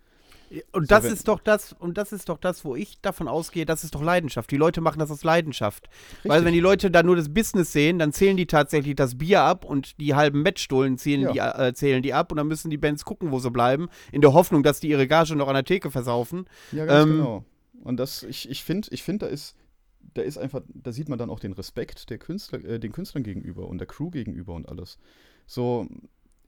Und So, das ist doch das, und das ist doch das, wo ich davon ausgehe, das ist doch Leidenschaft. Die Leute machen das aus Leidenschaft. Weil Richtig. wenn die Leute da nur das Business sehen, dann zählen die tatsächlich das Bier ab und die halben Bettstullen zählen, Ja. die, äh, zählen die ab und dann müssen die Bands gucken, wo sie bleiben, in der Hoffnung, dass die ihre Gage noch an der Theke versaufen. Ja, ganz Ähm, genau. Und das, ich, ich finde, ich find, da ist, da ist einfach, da sieht man dann auch den Respekt der Künstler, äh, den Künstlern gegenüber und der Crew gegenüber und alles. So,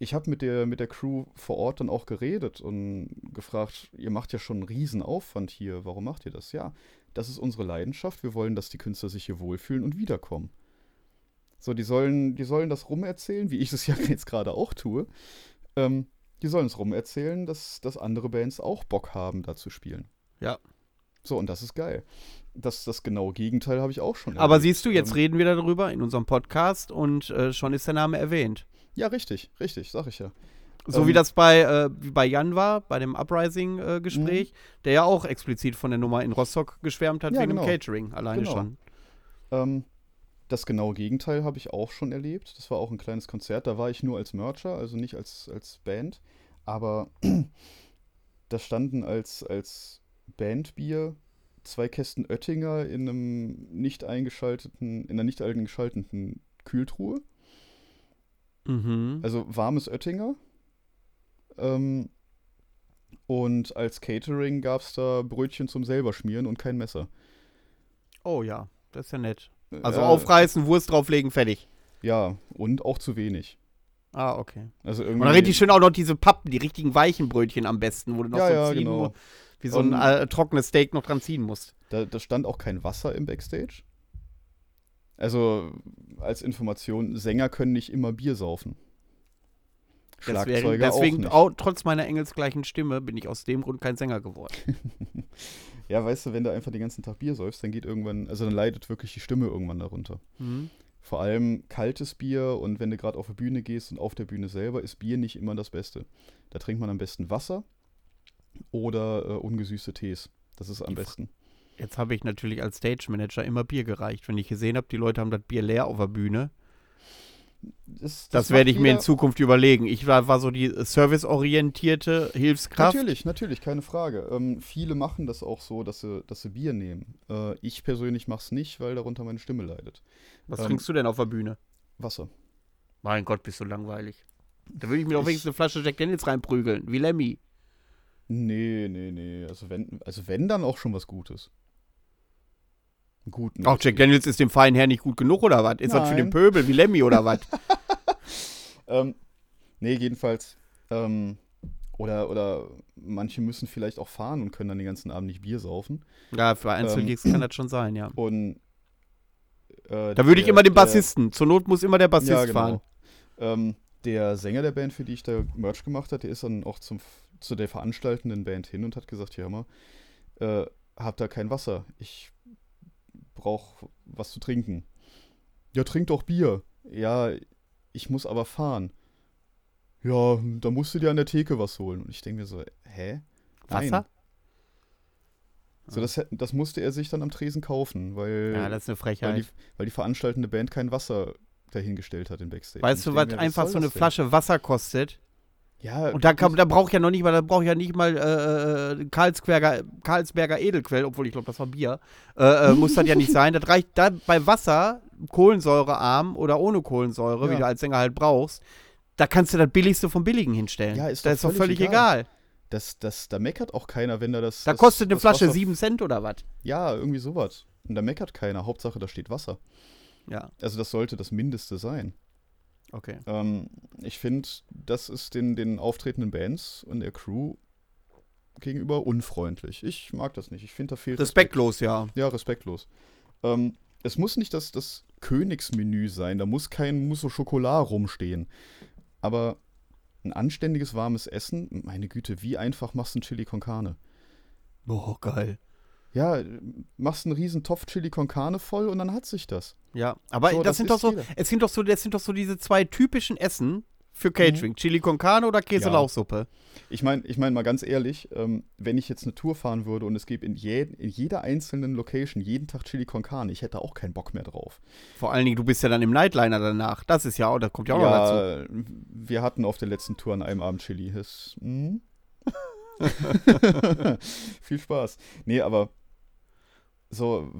ich habe mit der, mit der Crew vor Ort dann auch geredet und gefragt, ihr macht ja schon einen riesen Aufwand hier, warum macht ihr das? Ja, das ist unsere Leidenschaft, wir wollen, dass die Künstler sich hier wohlfühlen und wiederkommen. So, die sollen, die sollen das rumerzählen, wie ich es ja jetzt gerade auch tue. Ähm, die sollen es rumerzählen, dass, dass andere Bands auch Bock haben, da zu spielen. Ja. So, und das ist geil. Das, das genaue Gegenteil habe ich auch schon Aber erlebt. siehst du, jetzt Ähm, reden wir darüber in unserem Podcast und äh, schon ist der Name erwähnt. Ja, richtig, richtig, sag ich ja. So Ähm, wie das bei, äh, wie bei Jan war, bei dem Uprising-Gespräch, der ja auch explizit von der Nummer in Rostock geschwärmt hat. Ja, wegen genau. dem Catering alleine Genau. schon. Ähm, das genaue Gegenteil habe ich auch schon erlebt. Das war auch ein kleines Konzert. Da war ich nur als Mercher, also nicht als, als Band. Aber da standen als, als Bandbier zwei Kästen Oettinger in einem nicht eingeschalteten, in einer nicht eingeschalteten Kühltruhe. Mhm. Also warmes Oettinger. Ähm, und als Catering gab es da Brötchen zum selber schmieren und kein Messer. Oh ja, das ist ja nett. Also Ja, aufreißen, Wurst drauflegen, fertig. Ja, und auch zu wenig. Ah, okay. Also Und irgendwie. dann richtig schön auch noch diese Pappen, die richtigen weichen Brötchen am besten, wo du noch Ja, so ja, ziehen genau. musst, wie so ein Und- äh, trockenes Steak noch dran ziehen musst. Da, da stand auch kein Wasser im Backstage. Also als Information, Sänger können nicht immer Bier saufen. Deswegen, Schlagzeuger deswegen auch nicht. trotz meiner engelsgleichen Stimme bin ich aus dem Grund kein Sänger geworden. Ja, weißt du, wenn du einfach den ganzen Tag Bier säufst, dann geht irgendwann, also dann leidet wirklich die Stimme irgendwann darunter. Mhm. Vor allem kaltes Bier und wenn du gerade auf die Bühne gehst und auf der Bühne selber ist Bier nicht immer das Beste. Da trinkt man am besten Wasser oder äh, ungesüßte Tees. Das ist am Die besten. Jetzt habe ich natürlich als Stage Manager immer Bier gereicht. Wenn ich gesehen habe, die Leute haben das Bier leer auf der Bühne, Das, das, macht werde ich mir in Zukunft überlegen. Ich war, war so die serviceorientierte Hilfskraft. Natürlich, natürlich, keine Frage. Ähm, viele machen das auch so, dass sie, dass sie Bier nehmen. Äh, ich persönlich mache es nicht, weil darunter meine Stimme leidet. Was Ähm, trinkst du denn auf der Bühne? Wasser. Mein Gott, bist du langweilig. Da würde ich mir doch wenigstens eine Flasche Jack Daniels reinprügeln, wie Lemmy. Nee, nee, nee. Also wenn, also wenn dann auch schon was Gutes. Guten. Auch Jack Daniels ist dem feinen Herr nicht gut genug oder was? Ist das für den. Pöbel wie Lemmy oder was? Ähm, nee, jedenfalls. Ähm, oder, oder manche müssen vielleicht auch fahren und können dann den ganzen Abend nicht Bier saufen. ja, für Einzelgigs kann das schon sein, ja. Und äh, Da würde ich der- immer den der- Bassisten. Zur Not muss immer der Bassist ja, genau. fahren. Ähm, der Sänger der Band, für die ich da Merch gemacht habe, der ist dann auch zum, zu der veranstaltenden Band hin und hat gesagt, hier hör mal, äh, hab da kein Wasser. Ich brauche was zu trinken. Ja, trink doch Bier. Ja, ich muss aber fahren. Ja, da musst du dir an der Theke was holen. Und ich denke mir so, hä? Nein. Wasser? So, das, das musste er sich dann am Tresen kaufen, weil, Ja, das ist eine weil, Frechheit. die, weil die veranstaltende Band kein Wasser dahingestellt hat in Backstage. Weißt du, was einfach so eine? Flasche Wasser kostet? Ja, Und da, kann, da braucht ja noch nicht mal, da braucht ja nicht mal äh, äh, Karlsberger, Karlsberger Edelquell, obwohl ich glaube, das war Bier. Äh, äh, muss das ja nicht sein. Das reicht da bei Wasser, kohlensäurearm oder ohne Kohlensäure, wie Ja. du als Sänger halt brauchst. Da kannst du das Billigste vom Billigen hinstellen. Ja, ist da doch ist doch völlig völlig egal. Das, das, da meckert auch keiner, wenn da das. Da das, kostet eine das Flasche Wasser- 7 Cent oder was? Ja, irgendwie sowas. Und da meckert keiner. Hauptsache, da steht Wasser. Ja, Also, das sollte das Mindeste sein. Okay. Ähm, ich finde, das ist den, den auftretenden Bands und der Crew gegenüber unfreundlich. Ich mag das nicht. Ich finde, da fehlt Respektlos, ja. Ja, respektlos. Ähm, es muss nicht das, das Königsmenü sein. Da muss kein Mousse au Chocolat rumstehen. Aber ein anständiges warmes Essen, meine Güte, wie einfach machst du ein Chili con Carne? Boah, geil. Ja, machst einen riesen Topf Chili con Carne voll und dann hat sich das. Ja, aber So, das, das sind doch so, jeder. es sind doch so, das sind doch so diese zwei typischen Essen für Catering. Chili con Carne oder Käselauchsuppe. Ich meine, ich mein mal ganz ehrlich, ähm, wenn ich jetzt eine Tour fahren würde und es gäbe in, je, in jeder einzelnen Location jeden Tag Chili con Carne, ich hätte auch keinen Bock mehr drauf. Vor allen Dingen, du bist ja dann im Nightliner danach. Das ist ja auch, da kommt ja auch noch dazu. Ja, wir hatten auf der letzten Tour an einem Abend Chili. Das, mm. Viel Spaß. Nee, aber so,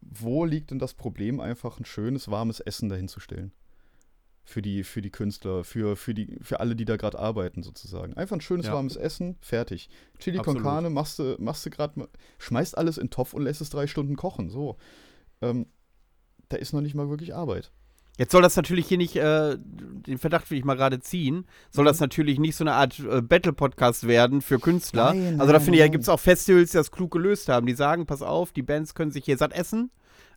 wo liegt denn das Problem, einfach ein schönes, warmes Essen dahinzustellen? Für die, für die Künstler, für, für, die, für alle, die da gerade arbeiten, sozusagen. Einfach ein schönes, Ja. warmes Essen, fertig. Chili con. Carne machst du, machst du gerade, schmeißt alles in den Topf und lässt es drei Stunden kochen. So. Ähm, da ist noch nicht mal wirklich Arbeit. Jetzt soll das natürlich hier nicht, äh, den Verdacht will ich mal gerade ziehen, soll Mhm. das natürlich nicht so eine Art äh, Battle-Podcast werden für Künstler. Nein, also da nein, finde ich, ja, nein. gibt es auch Festivals, die das klug gelöst haben. Die sagen, pass auf, die Bands können sich hier satt essen.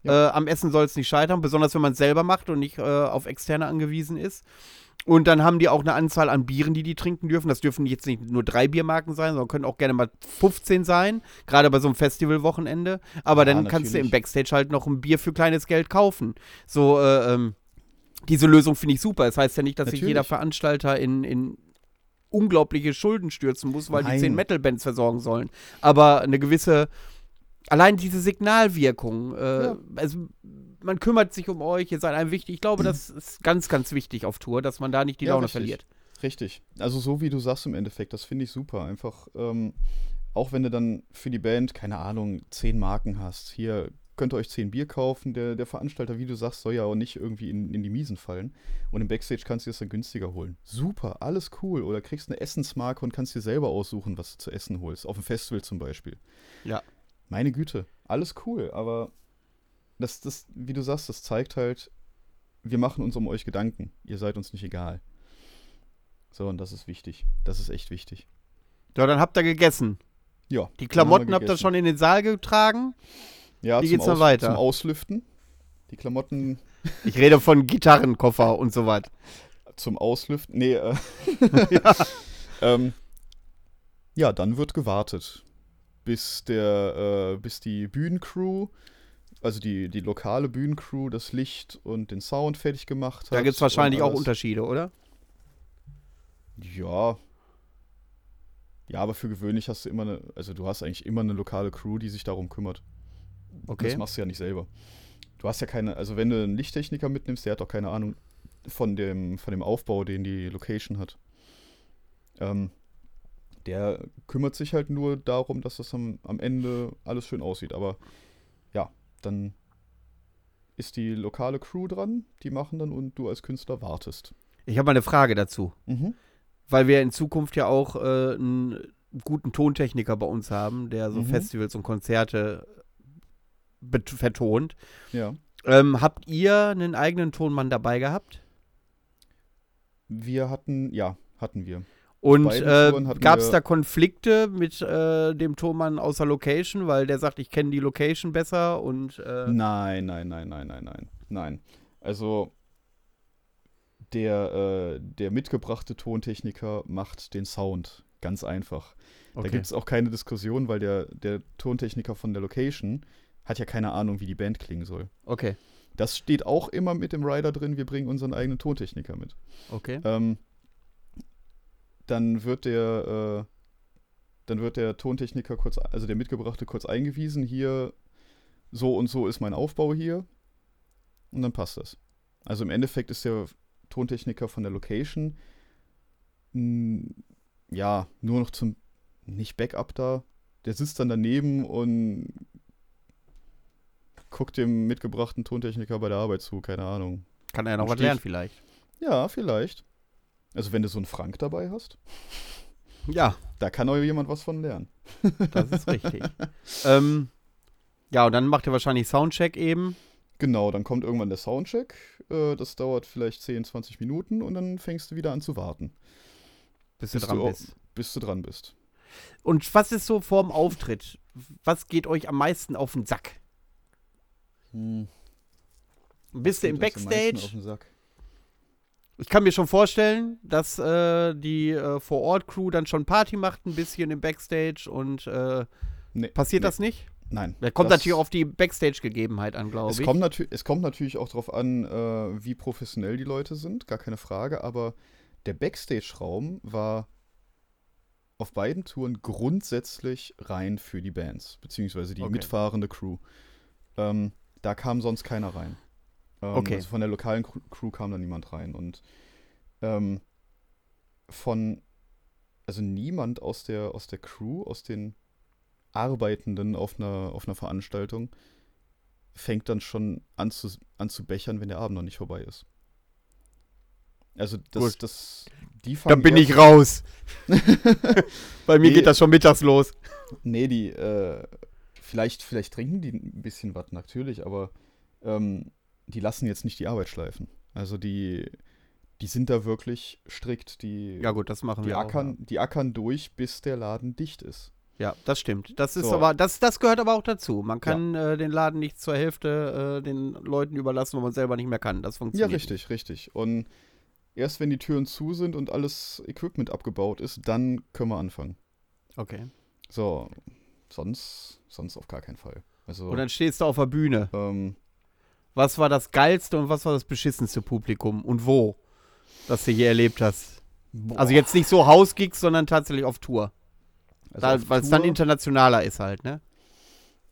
Ja. Äh, am Essen soll es nicht scheitern, besonders wenn man es selber macht und nicht äh, auf Externe angewiesen ist. Und dann haben die auch eine Anzahl an Bieren, die die trinken dürfen. Das dürfen jetzt nicht nur drei Biermarken sein, sondern können auch gerne mal 15 sein, gerade bei so einem Festivalwochenende. Aber Ja, dann kannst du im natürlich. Backstage halt noch ein Bier für kleines Geld kaufen. So, äh, ähm, diese Lösung finde ich super. Das heißt ja nicht, dass sich jeder Veranstalter in, in unglaubliche Schulden stürzen muss, weil die Nein. zehn Metal-Bands versorgen sollen. Aber eine gewisse, allein diese Signalwirkung, äh, Ja. also man kümmert sich um euch, ihr seid einem wichtig. Ich glaube, das ist ganz, ganz wichtig auf Tour, dass man da nicht die Ja, Laune richtig. verliert. Richtig. Also so wie du sagst im Endeffekt, das finde ich super. Einfach, ähm, auch wenn du dann für die Band, keine Ahnung, zehn Marken hast, hier könnt ihr euch zehn Bier kaufen. Der, der Veranstalter, wie du sagst, soll ja auch nicht irgendwie in, in die Miesen fallen. Und im Backstage kannst du es dann günstiger holen. Super, alles cool. Oder kriegst eine Essensmarke und kannst dir selber aussuchen, was du zu essen holst. Auf dem Festival zum Beispiel. Ja. Meine Güte, alles cool. Aber das, das, wie du sagst, das zeigt halt, wir machen uns um euch Gedanken. Ihr seid uns nicht egal. So, und das ist wichtig. Das ist echt wichtig. Ja, dann habt ihr gegessen. Ja. Die Klamotten habt ihr schon in den Saal getragen. Ja, Wie zum geht's dann weiter? Zum Auslüften. Die Klamotten Ich rede von Gitarrenkoffer und so was. zum Auslüften. Nee, äh. ähm, ja, dann wird gewartet. Bis der, äh, bis die Bühnencrew, also die, die lokale Bühnencrew, das Licht und den Sound fertig gemacht hat. Da gibt es wahrscheinlich auch. Unterschiede, oder? Ja. Ja, aber für gewöhnlich hast du immer eine, also du hast eigentlich immer eine lokale Crew, die sich darum kümmert. Okay. Das machst du ja nicht selber. Du hast ja keine, also wenn du einen Lichttechniker mitnimmst, der hat doch keine Ahnung von dem, von dem Aufbau, den die Location hat. Ähm, der kümmert sich halt nur darum, dass das am, am Ende alles schön aussieht. Aber ja, dann ist die lokale Crew dran, die machen dann und du als Künstler wartest. Ich habe mal eine Frage dazu. Mhm. Weil wir in Zukunft ja auch äh, einen guten Tontechniker bei uns haben, der so Mhm. Festivals und Konzerte vertont. Ja. Ähm, habt ihr einen eigenen Tonmann dabei gehabt? Wir hatten, ja, hatten wir. Und äh, gab es da Konflikte mit äh, dem Tonmann aus der Location, weil der sagt, ich kenne die Location besser und äh, Nein, nein, nein, nein, nein, nein. Nein. Also der, äh, der mitgebrachte Tontechniker macht den Sound. Ganz einfach. Da okay. gibt es auch keine Diskussion, weil der, der Tontechniker von der Location hat ja keine Ahnung, wie die Band klingen soll. okay, Das steht auch immer mit dem Rider drin, wir bringen unseren eigenen Tontechniker mit. okay. Ähm, dann wird der, äh, dann wird der Tontechniker kurz, also der Mitgebrachte kurz eingewiesen, hier so und so ist mein Aufbau hier. Und dann passt das. Also im Endeffekt ist der Tontechniker von der Location mh, ja nur noch zum nicht Backup da. Der sitzt dann daneben und guckt dem mitgebrachten Tontechniker bei der Arbeit zu, keine Ahnung. Kann er ja noch was lernen vielleicht. Ja, vielleicht. Also wenn du so einen Frank dabei hast, Ja, da kann auch jemand was von lernen. das ist richtig. ähm, ja, und dann macht er wahrscheinlich Soundcheck eben. Genau, dann kommt irgendwann der Soundcheck. Äh, das dauert vielleicht 10, 20 Minuten und dann fängst du wieder an zu warten, Bis du Bist dran du bist. bis du dran bist. Und was ist so vorm Auftritt? Was geht euch am meisten auf den Sack? Bist du im Backstage? Ich kann mir schon vorstellen, dass äh, die äh, Vor-Ort-Crew dann schon Party macht, ein bisschen im Backstage und äh, Nee, passiert nee, das nicht? Nein. Da kommt Das- natürlich auf die Backstage-Gegebenheit an, glaube ich. kommt, es kommt natürlich auch darauf an, äh, wie professionell die Leute sind, gar keine Frage, aber der Backstage-Raum war auf beiden Touren grundsätzlich rein für die Bands, beziehungsweise die Okay. mitfahrende Crew. Ähm, da kam sonst keiner rein. Ähm, Okay. Also von der lokalen Crew, kam da niemand rein. Und ähm, von, also niemand aus der, aus der Crew, aus den Arbeitenden auf einer, auf einer Veranstaltung, fängt dann schon an zu, an zu bechern, wenn der Abend noch nicht vorbei ist. Also das, Gut. das die Dann bin ich raus. Bei mir Nee. geht das schon mittags los. Nee, die, äh, vielleicht, vielleicht trinken die ein bisschen was, natürlich, aber ähm, die lassen jetzt nicht die Arbeit schleifen. Also die, die sind da wirklich strikt. Die, Ja gut, das machen die, wir auch. ackern, die ackern durch, bis der Laden dicht ist. Ja, das stimmt. Das ist So. aber, das, das gehört aber auch dazu. Man kann äh, den Laden nicht zur Hälfte äh, den Leuten überlassen, wo man selber nicht mehr kann. Das Ja, funktioniert. richtig, richtig. Und erst wenn die Türen zu sind und alles Equipment abgebaut ist, dann können wir anfangen. Nicht. Okay. So, sonst, sonst auf gar keinen Fall. Also, Und dann stehst du auf der Bühne. ähm, Was war das geilste und was war das beschissenste Publikum und wo, das du je erlebt hast? Also jetzt nicht so Hausgigs, sondern tatsächlich auf Tour. also Da, Weil es dann internationaler ist halt, ne?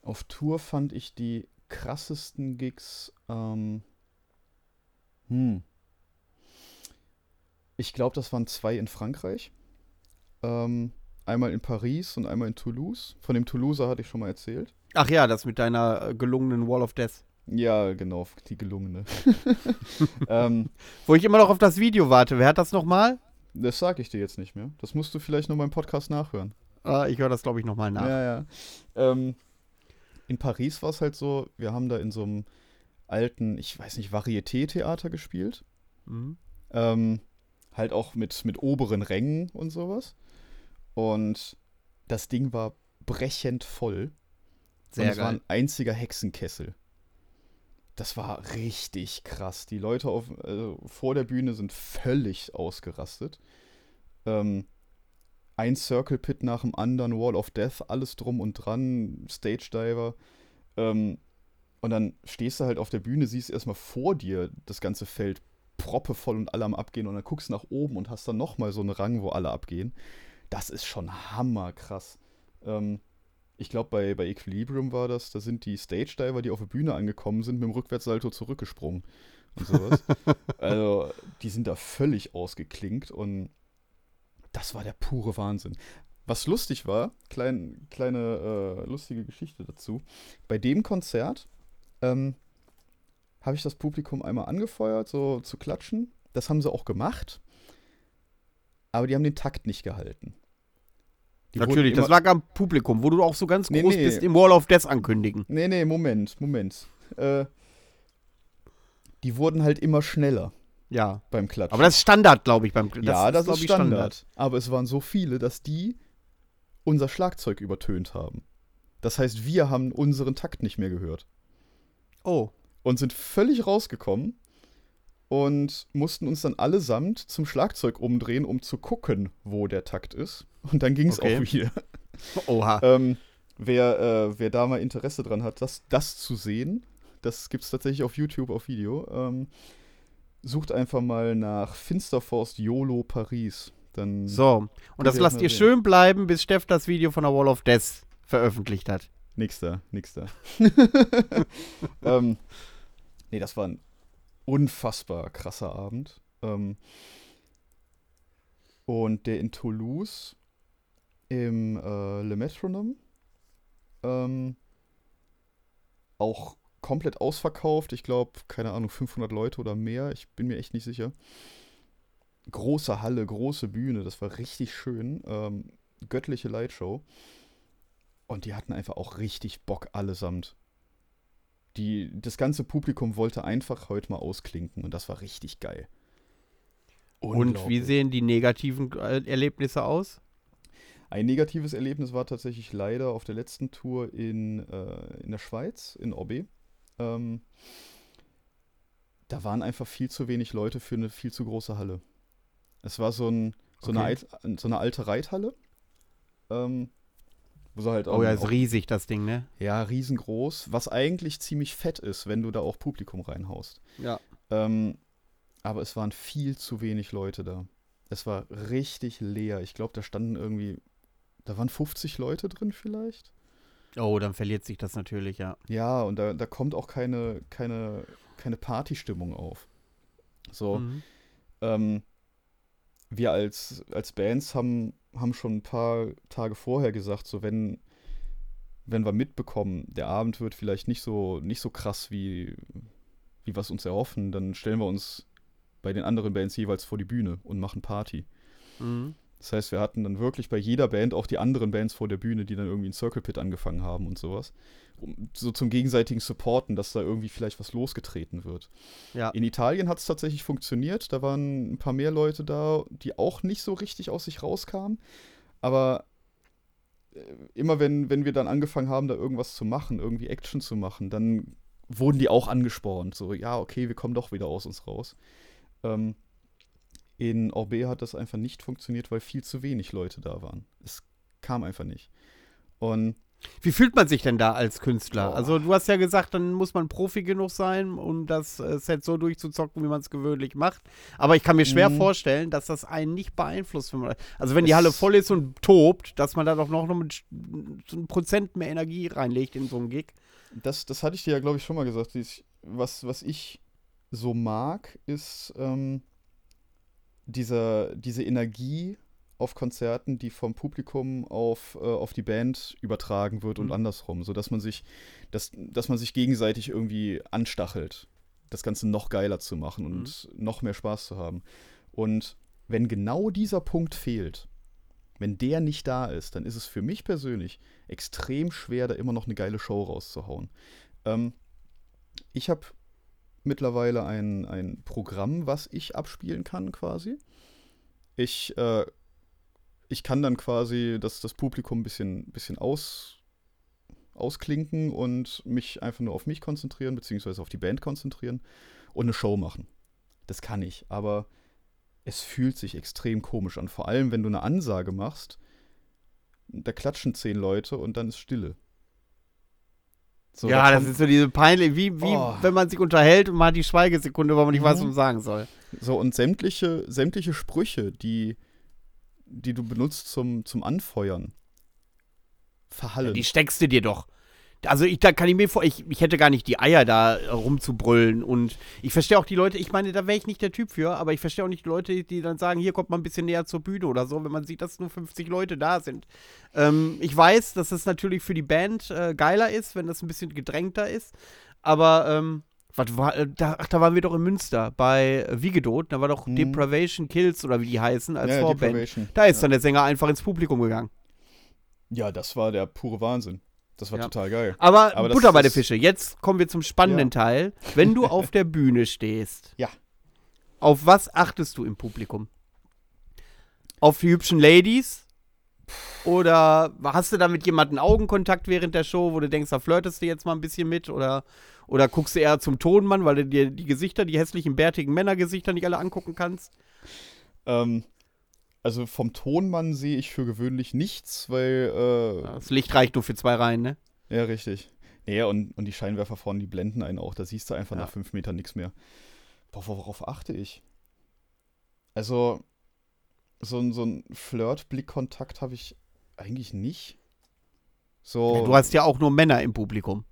Auf Tour fand ich die krassesten Gigs. Ähm, hm. Ich glaube, das waren zwei in Frankreich. Ähm, einmal in Paris und einmal in Toulouse. Von dem Toulouser hatte ich schon mal erzählt. Ach ja, das mit deiner äh, gelungenen Wall of Death. Ja, genau, die gelungene. ähm, Wo ich immer noch auf das Video warte. Wer hat das nochmal? das sage ich dir jetzt nicht mehr. Das musst du vielleicht noch beim Podcast nachhören. Äh, ich höre das, glaube ich, nochmal nach. Ja, ja. Ähm, in Paris war es halt so, wir haben da in so einem alten, ich weiß nicht, Varieté-Theater gespielt. Mhm. Ähm, halt auch mit, mit oberen Rängen und sowas. Und das Ding war brechend voll. Sehr und es war geil. ein einziger Hexenkessel. Das war richtig krass. Die Leute auf, also vor der Bühne sind völlig ausgerastet. Ähm, ein Circle Pit nach dem anderen, Wall of Death, alles drum und dran, Stage Diver. Ähm, und dann stehst du halt auf der Bühne, siehst erstmal vor dir das ganze Feld proppevoll und alle am Abgehen und dann guckst nach oben und hast dann nochmal so einen Rang, wo alle abgehen. Das ist schon hammerkrass. Ähm, ich glaube, bei, bei Equilibrium war das, da sind die Stage-Diver, die auf der Bühne angekommen sind, mit dem Rückwärtssalto zurückgesprungen und sowas. also, die sind da völlig ausgeklinkt und das war der pure Wahnsinn. Was lustig war, klein, kleine äh, lustige Geschichte dazu. Bei dem Konzert ähm, habe ich das Publikum einmal angefeuert, so zu klatschen. Das haben sie auch gemacht. Aber die haben den Takt nicht gehalten. Die Natürlich, das lag am Publikum, wo du auch so ganz Nee, groß nee. bist im Wall of Death ankündigen. Nee, nee, Moment, Moment. Äh, die wurden halt immer schneller Ja. beim Klatschen. Aber das ist Standard, glaube ich, beim das ja, das glaub ist ich, Standard. Aber es waren so viele, dass die unser Schlagzeug übertönt haben. Das heißt, wir haben unseren Takt nicht mehr gehört. Oh. Und sind völlig rausgekommen und mussten uns dann allesamt zum Schlagzeug umdrehen, um zu gucken, wo der Takt ist. Und dann ging es Okay. auch wieder. Oha. Ähm, wer, äh, wer da mal Interesse dran hat, das, das zu sehen, das gibt es tatsächlich auf YouTube auf Video. Ähm, sucht einfach mal nach Finsterforst YOLO Paris. Dann So. Und das lasst ihr sehen. schön bleiben, bis Steff das Video von der Wall of Death veröffentlicht hat. nix da, nix da. ähm, nee, das war ein unfassbar krasser Abend. Ähm, und der in Toulouse im äh, Le Metronome ähm, auch komplett ausverkauft. Ich glaube, keine Ahnung, 500 Leute oder mehr. Ich bin mir echt nicht sicher. Große Halle, große Bühne, das war richtig schön. Ähm, göttliche Lightshow. Und die hatten einfach auch richtig Bock allesamt. Die, das ganze Publikum wollte einfach heute mal ausklinken und das war richtig geil. Und wie sehen die negativen äh, Erlebnisse aus? Ein negatives Erlebnis war tatsächlich leider auf der letzten Tour in, äh, in der Schweiz, in Obbe. Ähm, da waren einfach viel zu wenig Leute für eine viel zu große Halle. Es war so, ein, so, eine, Okay. Alt, so eine alte Reithalle. Ähm, wo halt Oh ja, ist riesig, das Ding, ne? ja, riesengroß, was eigentlich ziemlich fett ist, wenn du da auch Publikum reinhaust. Ja. Ähm, aber es waren viel zu wenig Leute da. Es war richtig leer. Ich glaube, da standen irgendwie, da waren 50 Leute drin vielleicht. Oh, dann verliert sich das natürlich, ja. Ja, und da, da kommt auch keine, keine, keine Partystimmung auf. So, Mhm. ähm, wir als, als Bands haben, haben schon ein paar Tage vorher gesagt, so wenn, wenn wir mitbekommen, der Abend wird vielleicht nicht so, nicht so krass, wie, wie wir es uns erhoffen, dann stellen wir uns bei den anderen Bands jeweils vor die Bühne und machen Party. Mhm. Das heißt, wir hatten dann wirklich bei jeder Band auch die anderen Bands vor der Bühne, die dann irgendwie einen Circle Pit angefangen haben und sowas. Um, so zum gegenseitigen Supporten, dass da irgendwie vielleicht was losgetreten wird. Ja. In Italien hat es tatsächlich funktioniert. Da waren ein paar mehr Leute da, die auch nicht so richtig aus sich rauskamen. Aber äh, immer wenn, wenn wir dann angefangen haben, da irgendwas zu machen, irgendwie Action zu machen, dann wurden die auch angespornt. So, ja, okay, wir kommen doch wieder aus uns raus. Ähm, in Orbe hat das einfach nicht funktioniert, weil viel zu wenig Leute da waren. Es kam einfach nicht. Und Wie fühlt man sich denn da als Künstler? Boah. Also du hast ja gesagt, dann muss man Profi genug sein, um das äh, Set so durchzuzocken, wie man es gewöhnlich macht. Aber ich kann mir schwer Mhm. vorstellen, dass das einen nicht beeinflusst. Wenn man, also wenn die Es- Halle voll ist und tobt, dass man da doch noch mit so ein Prozent mehr Energie reinlegt in so einen Gig. das, das hatte ich dir ja, glaube ich, schon mal gesagt. Was, was ich so mag, ist ähm, dieser, diese Energie auf Konzerten, die vom Publikum auf, äh, auf die Band übertragen wird und Mhm. andersrum, sodass man sich, dass, dass man sich gegenseitig irgendwie anstachelt, das Ganze noch geiler zu machen und noch mehr Spaß zu haben. Und wenn genau dieser Punkt fehlt, wenn der nicht da ist, dann ist es für mich persönlich extrem schwer, da immer noch eine geile Show rauszuhauen. Ähm, ich habe mittlerweile ein, ein Programm, was ich abspielen kann quasi. Ich, äh, ich kann dann quasi das, das Publikum ein bisschen, bisschen aus, ausklinken und mich einfach nur auf mich konzentrieren, beziehungsweise auf die Band konzentrieren und eine Show machen. Das kann ich, aber es fühlt sich extrem komisch an. Vor allem, wenn du eine Ansage machst, da klatschen zehn Leute und dann ist Stille. So, ja, da das ist so diese peinlich, wie, wie Oh. wenn man sich unterhält und man hat die Schweigesekunde, weil man nicht weiß, was Mhm. man sagen soll. So, und sämtliche, sämtliche Sprüche, die, die du benutzt zum, zum Anfeuern, verhallen. Die steckst du dir doch. Also ich, da kann ich mir vor, ich, ich hätte gar nicht die Eier da rumzubrüllen und ich verstehe auch die Leute, ich meine, da wäre ich nicht der Typ für, aber ich verstehe auch nicht die Leute, die dann sagen, hier kommt mal ein bisschen näher zur Bühne oder so, wenn man sieht, dass nur 50 Leute da sind. Ähm, ich weiß, dass es natürlich für die Band äh, geiler ist, wenn das ein bisschen gedrängter ist, aber ähm, was war, äh, da, ach, da waren wir doch in Münster bei Wiegedot, da war doch Mhm. Depravation Kills oder wie die heißen als ja, Vorband. Da ist ja. dann der Sänger einfach ins Publikum gegangen. ja, das war der pure Wahnsinn. Das war Ja. total geil. Aber, Aber Butter bei der Fische. Jetzt kommen wir zum spannenden Ja. Teil. Wenn du auf der Bühne stehst, Ja. auf was achtest du im Publikum? Auf die hübschen Ladies? Oder hast du da mit jemandem Augenkontakt während der Show, wo du denkst, da flirtest du jetzt mal ein bisschen mit? Oder, oder guckst du eher zum Tonmann, weil du dir die Gesichter, die hässlichen, bärtigen Männergesichter nicht alle angucken kannst? Ähm, also vom Tonmann sehe ich für gewöhnlich nichts, weil, äh, Das Licht reicht nur für zwei Reihen, ne? ja, richtig. Nee, und, und die Scheinwerfer vorne, die blenden einen auch. Da siehst du einfach Ja. nach fünf Metern nichts mehr. Boah, worauf achte ich? Also, so, ein- so ein Flirt-Blickkontakt habe ich eigentlich nicht. So, Du hast ja auch nur Männer im Publikum.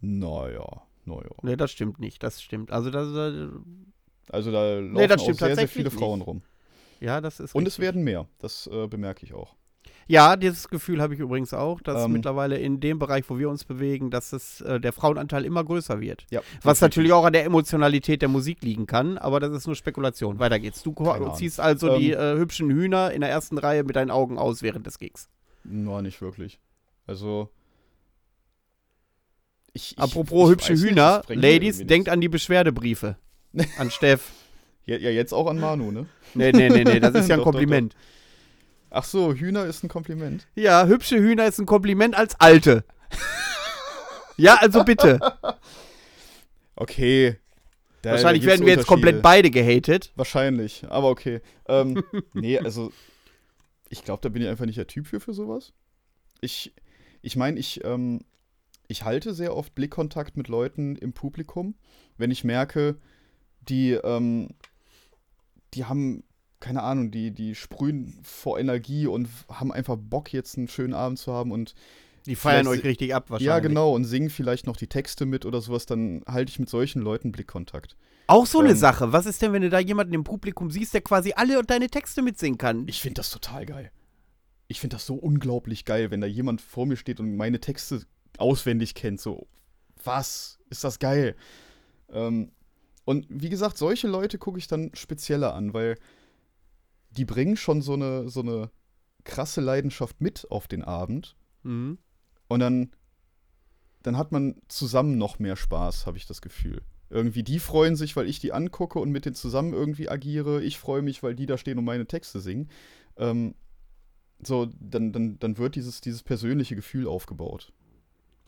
naja, naja. Ne, das stimmt nicht. Das stimmt. Also, das, äh, Also da laufen Nee, das auch sehr, sehr viele nicht. Frauen rum. Ja, das ist Und es werden mehr. Das äh, bemerke ich auch. Ja, dieses Gefühl habe ich übrigens auch, dass Ähm. mittlerweile in dem Bereich, wo wir uns bewegen, dass es, äh, der Frauenanteil immer größer wird. Ja, Was natürlich auch an der Emotionalität der Musik liegen kann, aber das ist nur Spekulation. Weiter geht's. Du ziehst also Ähm. die äh, hübschen Hühner in der ersten Reihe mit deinen Augen aus während des Gigs. Nur nicht wirklich. Also. Ich, ich, Apropos ich hübsche nicht, Hühner, bringt Ladies, denkt nichts. an die Beschwerdebriefe. an Steff. Ja, ja, jetzt auch an Manu, ne? Nee, nee, nee, nee, das ist ja ein Doch, doch, Kompliment. Ach so, Hühner ist ein Kompliment. Ja, hübsche Hühner ist ein Kompliment als alte. ja, also bitte. Okay. Da- Wahrscheinlich da werden wir jetzt komplett beide gehatet. Wahrscheinlich, aber okay. Ähm, nee, also ich glaube, da bin ich einfach nicht der Typ für für sowas. Ich ich meine, ich, ähm, ich halte sehr oft Blickkontakt mit Leuten im Publikum, wenn ich merke, die, ähm, die haben, keine Ahnung, die, die sprühen vor Energie und haben einfach Bock, jetzt einen schönen Abend zu haben und Die feiern euch richtig ab wahrscheinlich. ja, genau, und singen vielleicht noch die Texte mit oder sowas, dann halte ich mit solchen Leuten Blickkontakt. Auch so eine Ähm, Sache. Was ist denn, wenn du da jemanden im Publikum siehst, der quasi alle deine Texte mitsingen kann? Ich finde das total geil. Ich finde das so unglaublich geil, wenn da jemand vor mir steht und meine Texte auswendig kennt. So, was? Ist das geil? Ähm, und wie gesagt, solche Leute gucke ich dann spezieller an, weil die bringen schon so eine, so eine krasse Leidenschaft mit auf den Abend. Mhm. Und dann, dann hat man zusammen noch mehr Spaß, habe ich das Gefühl. Irgendwie, die freuen sich, weil ich die angucke und mit denen zusammen irgendwie agiere. Ich freue mich, weil die da stehen und meine Texte singen. Ähm, so, dann, dann, dann wird dieses, dieses persönliche Gefühl aufgebaut.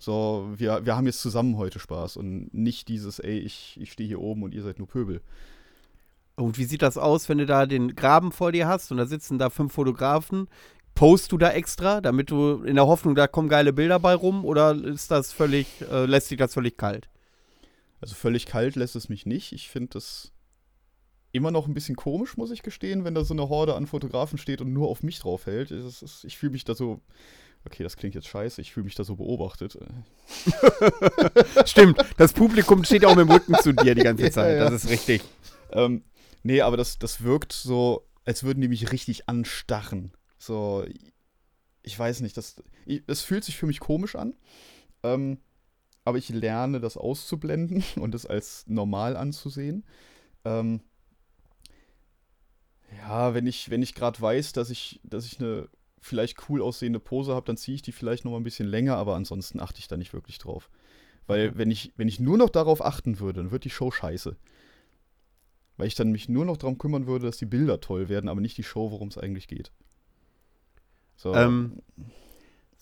So, wir, wir haben jetzt zusammen heute Spaß und nicht dieses, ey, ich, ich stehe hier oben und ihr seid nur Pöbel. Und wie sieht das aus, wenn du da den Graben vor dir hast und da sitzen da fünf Fotografen? Post du da extra, damit du in der Hoffnung, da kommen geile Bilder bei rum? Oder ist das völlig, äh, lässt sich das völlig kalt? Also völlig kalt lässt es mich nicht. Ich finde das immer noch ein bisschen komisch, muss ich gestehen, wenn da so eine Horde an Fotografen steht und nur auf mich drauf hält. Ist, ich fühle mich da so. Okay, das klingt jetzt scheiße, ich fühle mich da so beobachtet. Stimmt, das Publikum steht auch mit dem Rücken zu dir die ganze Ja, Zeit. ja. Das ist richtig. Ähm, nee, aber das, das wirkt so, als würden die mich richtig anstarren. So, ich weiß nicht, das, das fühlt sich für mich komisch an. Ähm, aber ich lerne das auszublenden und es als normal anzusehen. Ähm, ja, wenn ich, wenn ich gerade weiß, dass ich, dass ich eine vielleicht cool aussehende Pose habe, dann ziehe ich die vielleicht noch mal ein bisschen länger, aber ansonsten achte ich da nicht wirklich drauf. Weil wenn ich, wenn ich nur noch darauf achten würde, dann wird die Show scheiße. Weil ich dann mich nur noch darum kümmern würde, dass die Bilder toll werden, aber nicht die Show, worum es eigentlich geht. So. Ähm,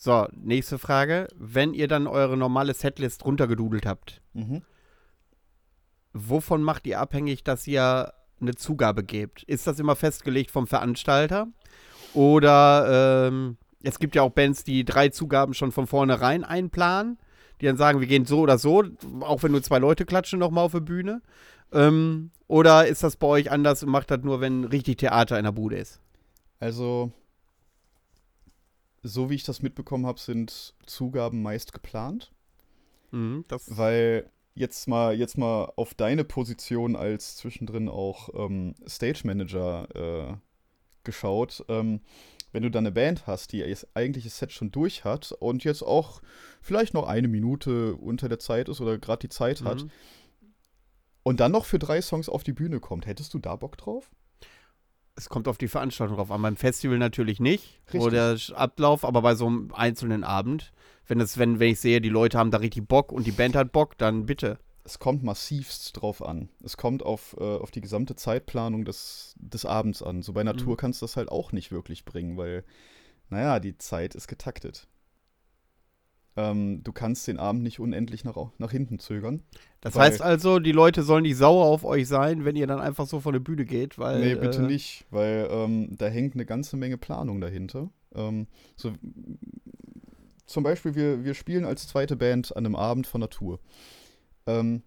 So, nächste Frage. Wenn ihr dann eure normale Setlist runtergedudelt habt, mhm. wovon macht ihr abhängig, dass ihr eine Zugabe gebt? Ist das immer festgelegt vom Veranstalter? Oder ähm, es gibt ja auch Bands, die drei Zugaben schon von vornherein einplanen, die dann sagen, wir gehen so oder so, auch wenn nur zwei Leute klatschen nochmal auf der Bühne. Ähm, oder ist das bei euch anders und macht das nur, wenn richtig Theater in der Bude ist? Also, so wie ich das mitbekommen habe, sind Zugaben meist geplant. Mhm, Weil jetzt mal, jetzt mal auf deine Position als zwischendrin auch ähm, Stage Manager äh, geschaut. Ähm, wenn du dann eine Band hast, die ihr eigentliches Set schon durch hat und jetzt auch vielleicht noch eine Minute unter der Zeit ist oder gerade die Zeit hat Mhm. und dann noch für drei Songs auf die Bühne kommt, hättest du da Bock drauf? Es kommt auf die Veranstaltung drauf an. Beim Festival natürlich nicht. Richtig. Oder Ablauf, aber bei so einem einzelnen Abend. Wenn, es, wenn, wenn ich sehe, die Leute haben da richtig Bock und die Band hat Bock, dann bitte. Es kommt massivst drauf an. Es kommt auf, äh, auf die gesamte Zeitplanung des, des Abends an. So bei Natur Mhm. kannst du das halt auch nicht wirklich bringen, weil, naja, die Zeit ist getaktet. Ähm, du kannst den Abend nicht unendlich nach, nach hinten zögern. Das heißt also, die Leute sollen nicht sauer auf euch sein, wenn ihr dann einfach so von der Bühne geht, weil. nee, bitte äh, nicht, weil ähm, da hängt eine ganze Menge Planung dahinter. Ähm, so, zum Beispiel, wir, wir spielen als zweite Band an einem Abend von Natur. Ähm,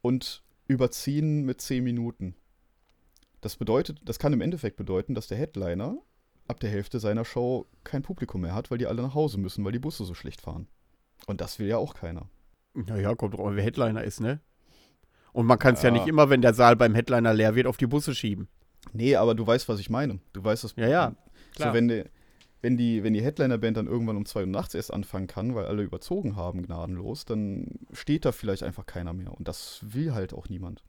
und überziehen mit 10 Minuten. Das bedeutet, das kann im Endeffekt bedeuten, dass der Headliner ab der Hälfte seiner Show kein Publikum mehr hat, weil die alle nach Hause müssen, weil die Busse so schlecht fahren. Und das will ja auch keiner. Naja, kommt drauf, an, wer Headliner ist, ne? Und man kann es ja. Ja. nicht immer, wenn der Saal beim Headliner leer wird, auf die Busse schieben. Nee, aber du weißt, was ich meine. Du weißt es. Ja, ja, klar. So, wenn wenn die, wenn die Headliner-Band dann irgendwann um 2 Uhr nachts erst anfangen kann, weil alle überzogen haben, gnadenlos, dann steht da vielleicht einfach keiner mehr. Und das will halt auch niemand.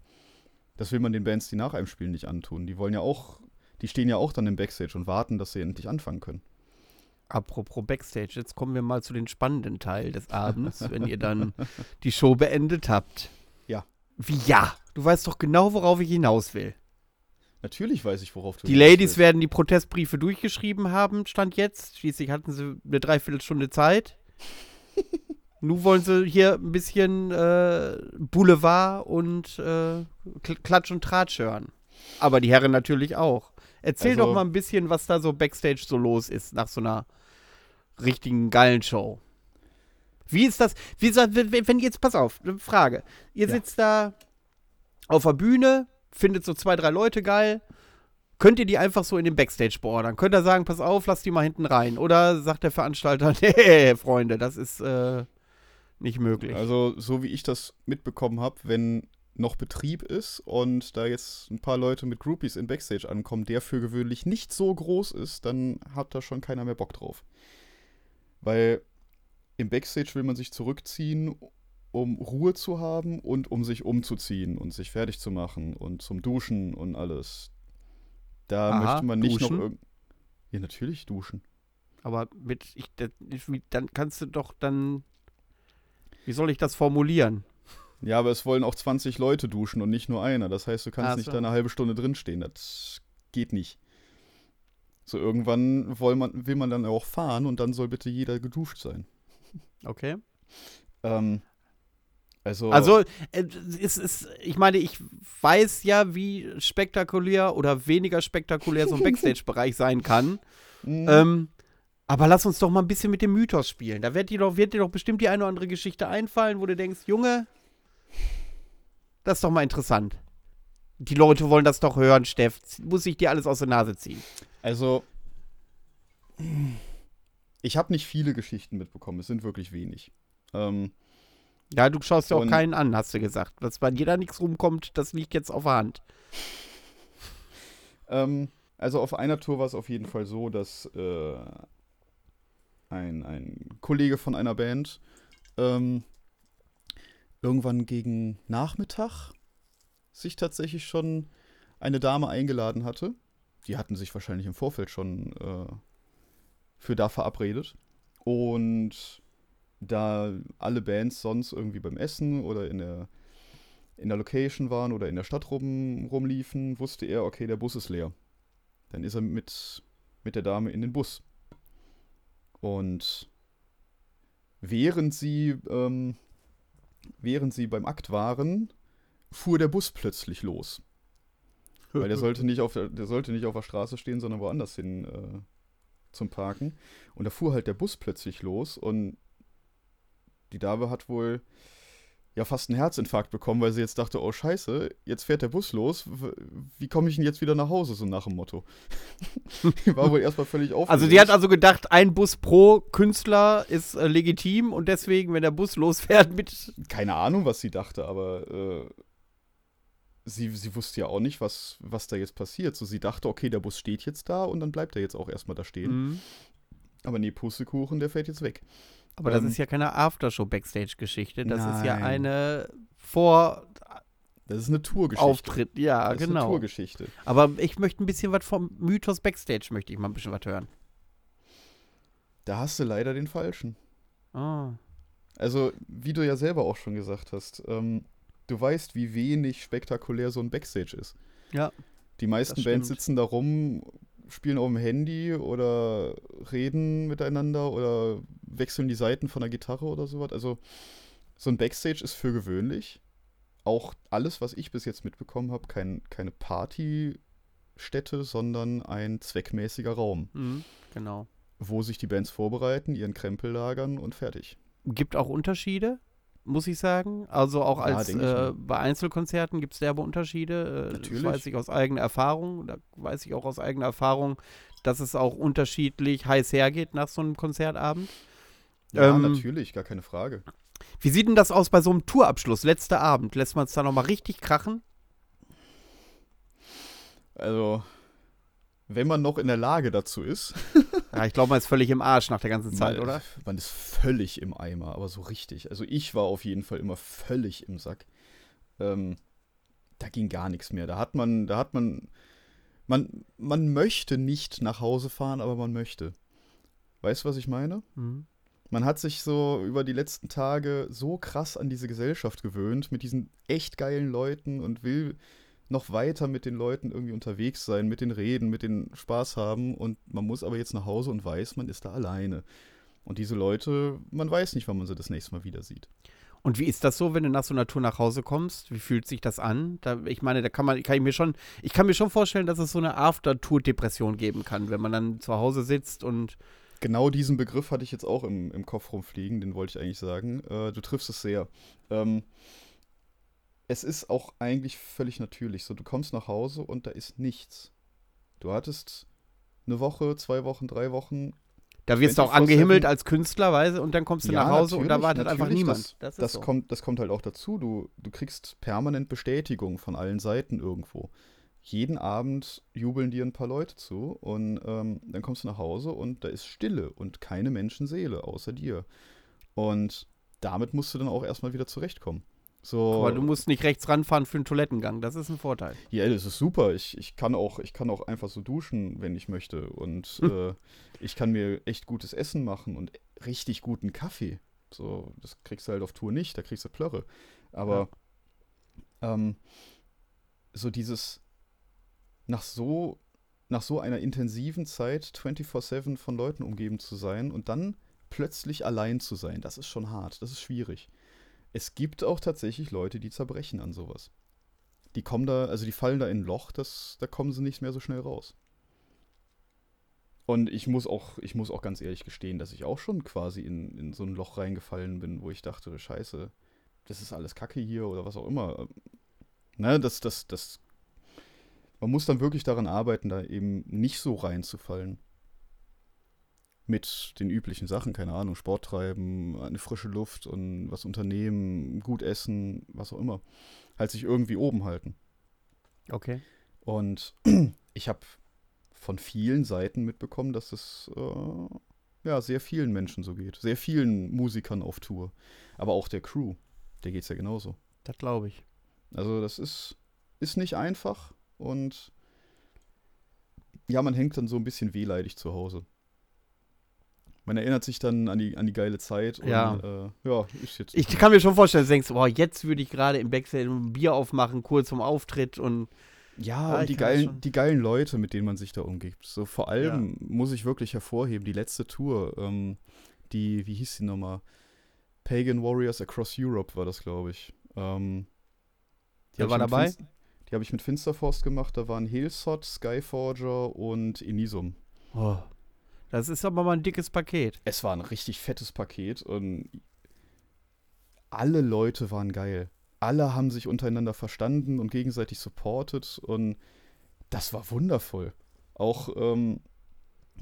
Das will man den Bands, die nach einem Spiel nicht antun. Die wollen ja auch, die stehen ja auch dann im Backstage und warten, dass sie endlich anfangen können. Apropos Backstage, jetzt kommen wir mal zu den spannenden Teil des Abends, wenn ihr dann die Show beendet habt. Ja. Wie ja? Du weißt doch genau, worauf ich hinaus will. Natürlich weiß ich, worauf du Die Ladies werden die Protestbriefe durchgeschrieben haben, stand jetzt. Schließlich hatten sie eine Dreiviertelstunde Zeit. Nun wollen sie hier ein bisschen äh, Boulevard und äh, Klatsch und Tratsch hören. Aber die Herren natürlich auch. Erzähl Also- doch mal ein bisschen, was da so Backstage so los ist nach so einer richtigen geilen Show. Wie ist das? Wie gesagt, wenn wenn jetzt, pass auf, eine Frage. Ihr Ja. sitzt da auf der Bühne, findet so zwei, drei Leute geil. Könnt ihr die einfach so in den Backstage beordern? Könnt ihr sagen, pass auf, lass die mal hinten rein? Oder sagt der Veranstalter, nee, Freunde, das ist äh, nicht möglich. Also, so wie ich das mitbekommen habe, wenn noch Betrieb ist und da jetzt ein paar Leute mit Groupies in Backstage ankommen, der für gewöhnlich nicht so groß ist, dann hat da schon keiner mehr Bock drauf. Weil im Backstage will man sich zurückziehen, um Ruhe zu haben und um sich umzuziehen und sich fertig zu machen und zum Duschen und alles. Da Aha, möchte man nicht duschen? noch irgend. Ja, natürlich duschen. Aber mit, ich, dann kannst du doch dann, wie soll ich das formulieren? Ja, aber es wollen auch 20 Leute duschen und nicht nur einer. Das heißt, du kannst Ach nicht da eine halbe Stunde drinstehen. Das geht nicht. So, irgendwann will man, will man dann auch fahren und dann soll bitte jeder geduscht sein. Okay. Ähm, also, Also, äh, es ist, ich meine, ich weiß ja, wie spektakulär oder weniger spektakulär so ein Backstage-Bereich sein kann. mh, Ähm, aber lass uns doch mal ein bisschen mit dem Mythos spielen. Da wird dir doch, wird dir doch bestimmt die eine oder andere Geschichte einfallen, wo du denkst, Junge, das ist doch mal interessant. Die Leute wollen das doch hören, Steff. Muss ich dir alles aus der Nase ziehen. also ich habe nicht viele Geschichten mitbekommen. Es sind wirklich wenig. Ähm, Ja, du schaust ja auch keinen an, hast du gesagt. Dass bei dir da nichts rumkommt, das liegt jetzt auf der Hand. Ähm, also auf einer Tour war es auf jeden Fall so, dass äh, ein, ein Kollege von einer Band ähm, irgendwann gegen Nachmittag sich tatsächlich schon eine Dame eingeladen hatte. Die hatten sich wahrscheinlich im Vorfeld schon äh, für da verabredet. Und da alle Bands sonst irgendwie beim Essen oder in der, in der Location waren oder in der Stadt rum, rumliefen, wusste er, okay, der Bus ist leer. Dann ist er mit, mit der Dame in den Bus. Und während sie, ähm, während sie beim Akt waren, fuhr der Bus plötzlich los. Weil der sollte nicht auf der, der sollte nicht auf der Straße stehen, sondern woanders hin äh, zum Parken. Und da fuhr halt der Bus plötzlich los und die Dame hat wohl ja fast einen Herzinfarkt bekommen, weil sie jetzt dachte, oh scheiße, jetzt fährt der Bus los, wie komme ich denn jetzt wieder nach Hause, so nach dem Motto. die war wohl erstmal völlig aufgeregt. Also die hat also gedacht, ein Bus pro Künstler ist äh, legitim und deswegen, wenn der Bus losfährt mit keine Ahnung, was sie dachte, aber äh, sie, sie wusste ja auch nicht, was, was da jetzt passiert. So, sie dachte, okay, der Bus steht jetzt da und dann bleibt er jetzt auch erstmal da stehen. Mhm. Aber nee, Pustekuchen, der fährt jetzt weg. Aber das Ähm, ist ja keine Aftershow-Backstage-Geschichte. Das ist ja Nein. eine Vorauftritt. Das ist eine Tourgeschichte. Ja, das ist eine genau. Tourgeschichte. Aber ich möchte ein bisschen was vom Mythos Backstage, möchte ich mal ein bisschen was hören. Da hast du leider den falschen. Ah. Also, wie du ja selber auch schon gesagt hast, ähm, du weißt, wie wenig spektakulär so ein Backstage ist. Ja. Die meisten Das Bands sitzen da rum, spielen auf dem Handy oder reden miteinander oder wechseln die Seiten von der Gitarre oder sowas. Also, so ein Backstage ist für gewöhnlich. Auch alles, was ich bis jetzt mitbekommen habe, kein, keine Partystätte, sondern ein zweckmäßiger Raum, Mhm. Genau. wo sich die Bands vorbereiten, ihren Krempel lagern und fertig. Gibt auch Unterschiede, muss ich sagen. Also auch Ja, als ich äh, bei Einzelkonzerten gibt es derbe Unterschiede. Äh, Natürlich. Das weiß ich aus eigener Erfahrung. Da weiß ich auch aus eigener Erfahrung, dass es auch unterschiedlich heiß hergeht nach so einem Konzertabend. Ja, Ähm, natürlich, gar keine Frage. Wie sieht denn das aus bei so einem Tourabschluss, letzter Abend? Lässt man es da nochmal richtig krachen? Also, wenn man noch in der Lage dazu ist, Ja, ich glaube, man ist völlig im Arsch nach der ganzen Zeit, man, oder? Man ist völlig im Eimer, aber so richtig. Also ich war auf jeden Fall immer völlig im Sack. Ähm, da ging gar nichts mehr. Da hat man, da hat man, man, man möchte nicht nach Hause fahren, aber man möchte. Weißt du, was ich meine? Mhm. Man hat sich so über die letzten Tage so krass an diese Gesellschaft gewöhnt, mit diesen echt geilen Leuten und will noch weiter mit den Leuten irgendwie unterwegs sein, mit den reden, mit den Spaß haben und man muss aber jetzt nach Hause und weiß, man ist da alleine. Und diese Leute, man weiß nicht, wann man sie das nächste Mal wieder sieht. Und wie ist das so, wenn du nach so einer Tour nach Hause kommst? Wie fühlt sich das an? Da, ich meine, da kann man, kann ich mir schon, ich kann mir schon vorstellen, dass es so eine After-Tour-Depression geben kann, wenn man dann zu Hause sitzt und Genau diesen Begriff hatte ich jetzt auch im, im Kopf rumfliegen, den wollte ich eigentlich sagen. Äh, du triffst es sehr. Ähm, es ist auch eigentlich völlig natürlich so. Du kommst nach Hause und da ist nichts. Du hattest eine Woche, zwei Wochen, drei Wochen. da wirst du auch 24/7. angehimmelt als Künstler, weißt du, und dann kommst du Ja, nach Hause und da wartet einfach niemand. Das, ist das, so. kommt, das kommt halt auch dazu. Du, du kriegst permanent Bestätigung von allen Seiten irgendwo. Jeden Abend jubeln dir ein paar Leute zu und ähm, dann kommst du nach Hause und da ist Stille und keine Menschenseele außer dir. Und damit musst du dann auch erstmal wieder zurechtkommen. So, Aber du musst nicht rechts ranfahren für einen Toilettengang. Das ist ein Vorteil. ja, das ist super. Ich, ich, kann auch, ich kann auch einfach so duschen, wenn ich möchte. Und äh, ich kann mir echt gutes Essen machen und richtig guten Kaffee. So, das kriegst du halt auf Tour nicht, da kriegst du Plörre. Aber ähm, so dieses nach so, nach so einer intensiven Zeit 24-7 von Leuten umgeben zu sein und dann plötzlich allein zu sein, das ist schon hart, das ist schwierig. Es gibt auch tatsächlich Leute, die zerbrechen an sowas die kommen da, also die fallen da in ein Loch, das, da kommen sie nicht mehr so schnell raus. Und ich muss auch, ich muss auch ganz ehrlich gestehen, dass ich auch schon quasi in, in so ein Loch reingefallen bin, wo ich dachte, scheiße, das ist alles Kacke hier oder was auch immer. Ne, das, das, das, man muss dann wirklich daran arbeiten, da eben nicht so reinzufallen. Mit den üblichen Sachen, keine Ahnung, Sport treiben, eine frische Luft und was unternehmen, gut essen, was auch immer halt sich irgendwie oben halten. Okay. Und ich habe von vielen Seiten mitbekommen, dass es äh, ja sehr vielen Menschen so geht. Sehr vielen Musikern auf Tour. Aber auch der Crew, der geht es ja genauso. Das glaube ich. Also das ist, ist nicht einfach und ja, man hängt dann so ein bisschen wehleidig zu Hause. Man erinnert sich dann an die, an die geile Zeit und Ja. äh, ja, ist jetzt. Ich kann mir schon vorstellen, dass du denkst, boah, jetzt würde ich gerade im Backstage ein Bier aufmachen, kurz vom Auftritt und Ja, Ja, und die geilen, die geilen Leute, mit denen man sich da umgibt. So vor allem muss ich wirklich hervorheben, die letzte Tour, ähm, die, wie hieß die nochmal? Pagan Warriors Across Europe war das, glaube ich. Ähm, die Wer war dabei? Finst- die habe ich mit Finsterforst gemacht. Da waren Helsot, Skyforger und Inisum. oh, das ist aber mal ein dickes Paket. Es war ein richtig fettes Paket und alle Leute waren geil. Alle haben sich untereinander verstanden und gegenseitig supportet und das war wundervoll. Auch, ähm,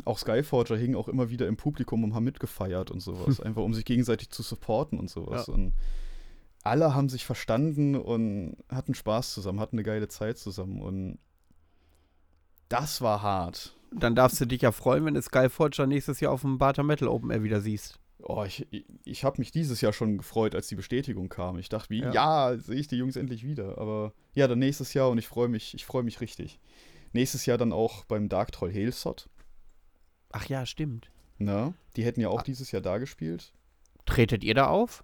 auch Skyforger hingen auch immer wieder im Publikum und haben mitgefeiert und sowas, einfach um sich gegenseitig zu supporten und sowas. Ja. Und alle haben sich verstanden und hatten Spaß zusammen, hatten eine geile Zeit zusammen und das war hart. Dann darfst du dich ja freuen, wenn du Skyforger nächstes Jahr auf dem Barter Metal Open Air wieder siehst. Oh, ich, ich, habe mich dieses Jahr schon gefreut, als die Bestätigung kam. Ich dachte, wie, Ja. ja, sehe ich die Jungs endlich wieder. Aber ja, dann nächstes Jahr und ich freue mich, ich freue mich richtig. Nächstes Jahr dann auch beim Dark Troll Hailsot. Ach ja, stimmt. Ne? Die hätten ja auch Ah. dieses Jahr da gespielt. Tretet ihr da auf?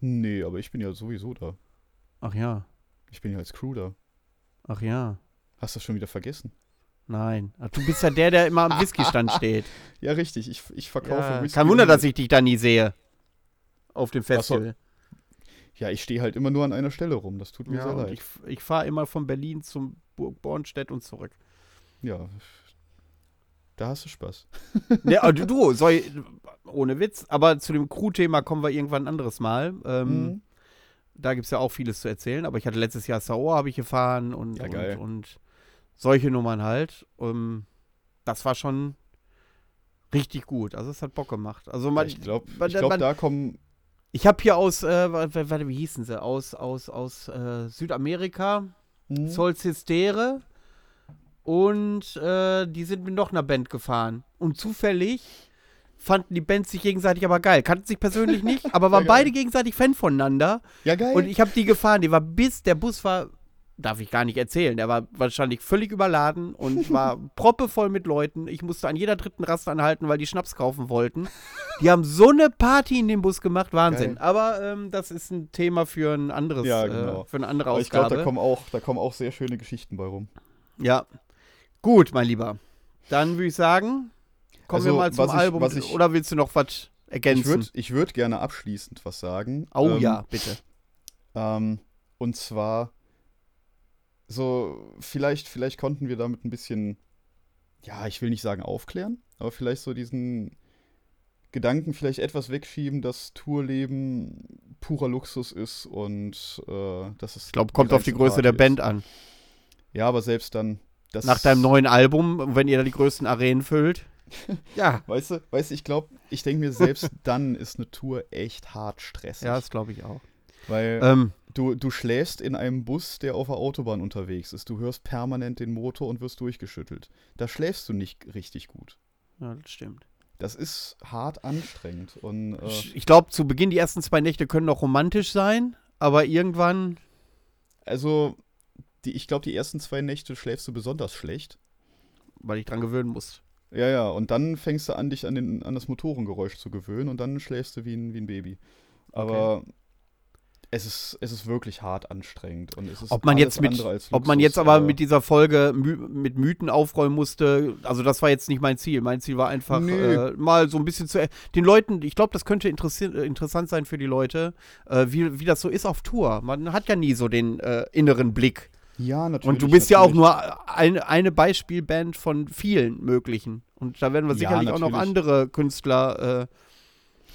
Nee, aber ich bin ja sowieso da. Ach ja, Ich bin ja als Crew da. ach ja. Hast du das schon wieder vergessen? Nein. Ach, du bist ja der, der immer am Whisky-Stand steht. Ja, richtig. Ich, ich verkaufe Ja, Whisky kein Wunder, und- dass ich dich da nie sehe. Auf dem so. Festival. Ja, ich stehe halt immer nur an einer Stelle rum. Das tut mir Ja, sehr leid. ich, ich fahre immer von Berlin zum Burg Bornstedt und zurück. Ja. Da hast du Spaß. Ja, also du, soll, ohne Witz, aber zu dem Crew-Thema kommen wir irgendwann ein anderes Mal. Ähm, Mhm. Da gibt es ja auch vieles zu erzählen, aber ich hatte letztes Jahr Sao habe ich gefahren und, Ja, geil. und, und solche Nummern halt. Ähm, das war schon richtig gut. Also es hat Bock gemacht. Also man, ich glaube, glaub, da kommen. ich habe hier aus, äh, warte, wie hießen sie? Aus, aus, aus äh, Südamerika, Mhm. Solstistere und äh, die sind mit noch einer Band gefahren. Und zufällig fanden die Bands sich gegenseitig aber geil. Kannten sich persönlich nicht, aber waren Ja, beide gegenseitig Fan voneinander. Ja, geil. Und ich habe die gefahren. Die war bis, der Bus war, darf ich gar nicht erzählen, der war wahrscheinlich völlig überladen und war proppevoll mit Leuten. Ich musste an jeder dritten Rast anhalten, weil die Schnaps kaufen wollten. Die haben so eine Party in dem Bus gemacht, Wahnsinn. Geil. Aber ähm, das ist ein Thema für ein anderes, Ja, genau. äh, für eine andere Aber ich glaube, Ausgabe. da kommen auch, da kommen auch sehr schöne Geschichten bei rum. ja. Gut, mein Lieber. Dann würde ich sagen, kommen Also, wir mal zum ich- Album. ich- oder willst du noch was ergänzen? Ich würde würd gerne abschließend was sagen. oh Ähm, ja, bitte. Ähm, und zwar so, vielleicht, vielleicht konnten wir damit ein bisschen, ja, ich will nicht sagen aufklären, aber vielleicht so diesen Gedanken vielleicht etwas wegschieben, dass Tourleben purer Luxus ist und äh, dass es. Ich glaube, kommt auf die Größe der Band an. Ja, aber selbst dann. Nach deinem neuen Album, wenn ihr da die größten Arenen füllt. ja, Weißt du, weißt du, ich glaube, ich denke mir, selbst dann ist eine Tour echt hart stressig. ja, das glaube ich auch. Weil Ähm, Du, du schläfst in einem Bus, der auf der Autobahn unterwegs ist. Du hörst permanent den Motor und wirst durchgeschüttelt. Da schläfst du nicht richtig gut. ja, das stimmt. Das ist hart anstrengend. Und äh, Ich glaube, zu Beginn die ersten zwei Nächte können noch romantisch sein, aber irgendwann, also, die, ich glaube, die ersten zwei Nächte schläfst du besonders schlecht. weil ich dran gewöhnen muss. Ja, ja, und dann fängst du an, dich an, den, an das Motorengeräusch zu gewöhnen und dann schläfst du wie ein, wie ein Baby. Aber es, ist, es ist wirklich hart anstrengend. Und es ist Ob man jetzt mit, als ob man Luxus, jetzt aber mit dieser Folge My mit Mythen aufräumen musste, also das war jetzt nicht mein Ziel. Mein Ziel war einfach Nee. äh, mal so ein bisschen zu den Leuten. Ich glaube, das könnte äh, interessant sein für die Leute, äh, wie, wie das so ist auf Tour. Man hat ja nie so den äh, inneren Blick. Ja, natürlich. Und du bist ja auch natürlich. nur eine, eine Beispielband von vielen möglichen. Und da werden wir Ja, sicherlich auch noch natürlich. andere Künstler äh,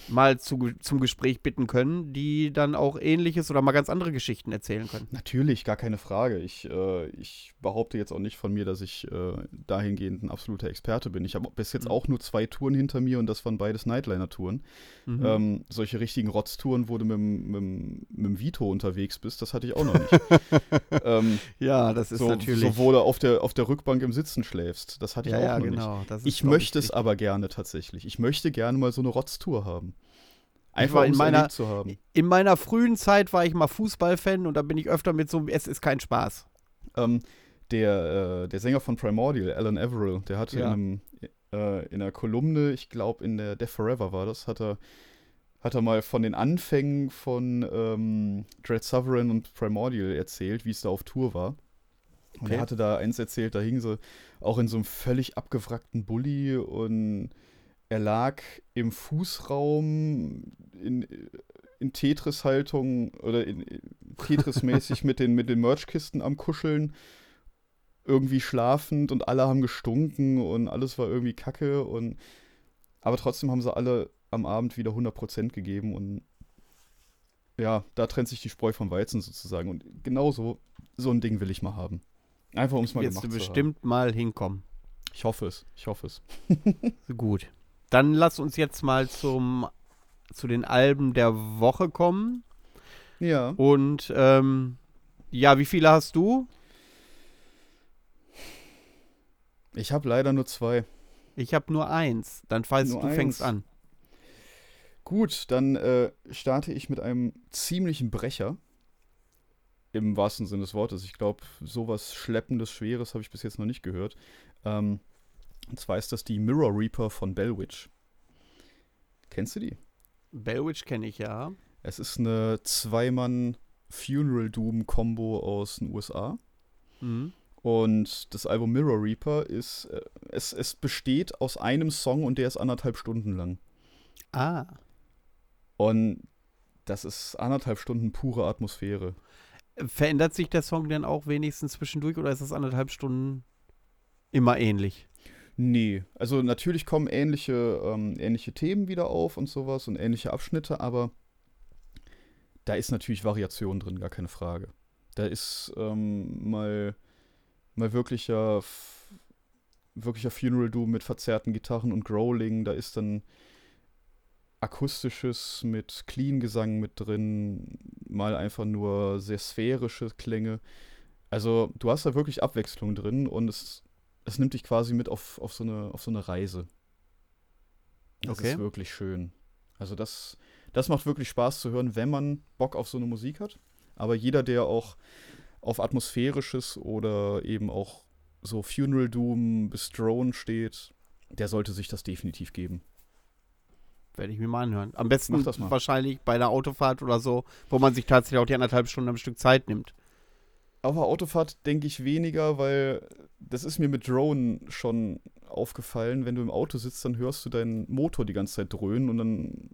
mal zu, zum Gespräch bitten können, die dann auch ähnliches oder mal ganz andere Geschichten erzählen können. Natürlich, gar keine Frage. Ich, äh, ich behaupte jetzt auch nicht von mir, dass ich äh, dahingehend ein absoluter Experte bin. Ich habe bis jetzt Mhm. auch nur zwei Touren hinter mir und das waren beides Nightliner-Touren. Mhm. Ähm, solche richtigen Rotztouren, wo du mit, dem- mit, mit dem Vito unterwegs bist, das hatte ich auch noch nicht. ähm, ja, das ist so, natürlich. so, wo du auf der, auf der Rückbank im Sitzen schläfst, das hatte ich ja, auch ja, noch genau. Nicht. Ich möchte es aber gerne tatsächlich. Ich möchte gerne mal so eine Rotztour haben. Einfach in meiner- erlebt zu haben. In meiner frühen Zeit war ich mal Fußballfan und da bin ich öfter mit so, es ist kein Spaß. Ähm, der, äh, der Sänger von Primordial, Alan Averill, der hatte Ja. in, einem, äh, in einer Kolumne, ich glaube in der Death Forever war das, hat er, hat er mal von den Anfängen von ähm, Dread Sovereign und Primordial erzählt, wie es da auf Tour war. Und Okay. er hatte da eins erzählt, da hingen sie auch in so einem völlig abgewrackten Bulli und er lag im Fußraum in, in Tetris-Haltung oder in, Tetris-mäßig mit den, mit den Merchkisten am Kuscheln, irgendwie schlafend und alle haben gestunken und alles war irgendwie kacke und aber trotzdem haben sie alle am Abend wieder 100% gegeben und ja, da trennt sich die Spreu vom Weizen sozusagen und genauso so ein Ding will ich mal haben. Einfach um es mal Wirst gemacht zu haben. bestimmt mal hinkommen. Ich hoffe es, ich hoffe es. Gut. Dann lass uns jetzt mal zum, zu den Alben der Woche kommen. Ja. Und ähm, ja, wie viele hast du? Ich habe leider nur zwei. Ich habe nur eins. Dann falls Nur du fängst eins. an. Gut, dann äh, starte ich mit einem ziemlichen Brecher. Im wahrsten Sinne des Wortes. Ich glaube, sowas Schleppendes, Schweres habe ich bis jetzt noch nicht gehört. Ähm, und zwar ist das die Mirror Reaper von Bellwitch. Kennst du die? Bellwitch kenne ich ja. Es ist eine Zweimann Funeral Doom Combo aus den USA. Mhm. Und das Album Mirror Reaper ist, äh, es, es besteht aus einem Song und der ist anderthalb Stunden lang. Ah. Und das ist anderthalb Stunden pure Atmosphäre. Verändert sich der Song denn auch wenigstens zwischendurch oder ist das anderthalb Stunden immer ähnlich? Nee, also natürlich kommen ähnliche, ähm, ähnliche Themen wieder auf und sowas und ähnliche Abschnitte, aber da ist natürlich Variation drin, gar keine Frage. Da ist ähm, mal, mal wirklicher, wirklicher Funeral Doom mit verzerrten Gitarren und Growling, da ist dann akustisches mit Clean-Gesang mit drin, mal einfach nur sehr sphärische Klänge. Also du hast da wirklich Abwechslung drin und es, es nimmt dich quasi mit auf, auf, so, eine, auf so eine Reise. Das Okay. ist wirklich schön. Also das, das macht wirklich Spaß zu hören, wenn man Bock auf so eine Musik hat. Aber jeder, der auch auf atmosphärisches oder eben auch so Funeral Doom bis Drone steht, der sollte sich das definitiv geben. Werde ich mir mal anhören. Am besten mal. wahrscheinlich bei einer Autofahrt oder so, wo man sich tatsächlich auch die anderthalb Stunden am Stück Zeit nimmt. Auf der Autofahrt denke ich weniger, weil das ist mir mit Drone schon aufgefallen. Wenn du im Auto sitzt, dann hörst du deinen Motor die ganze Zeit dröhnen und dann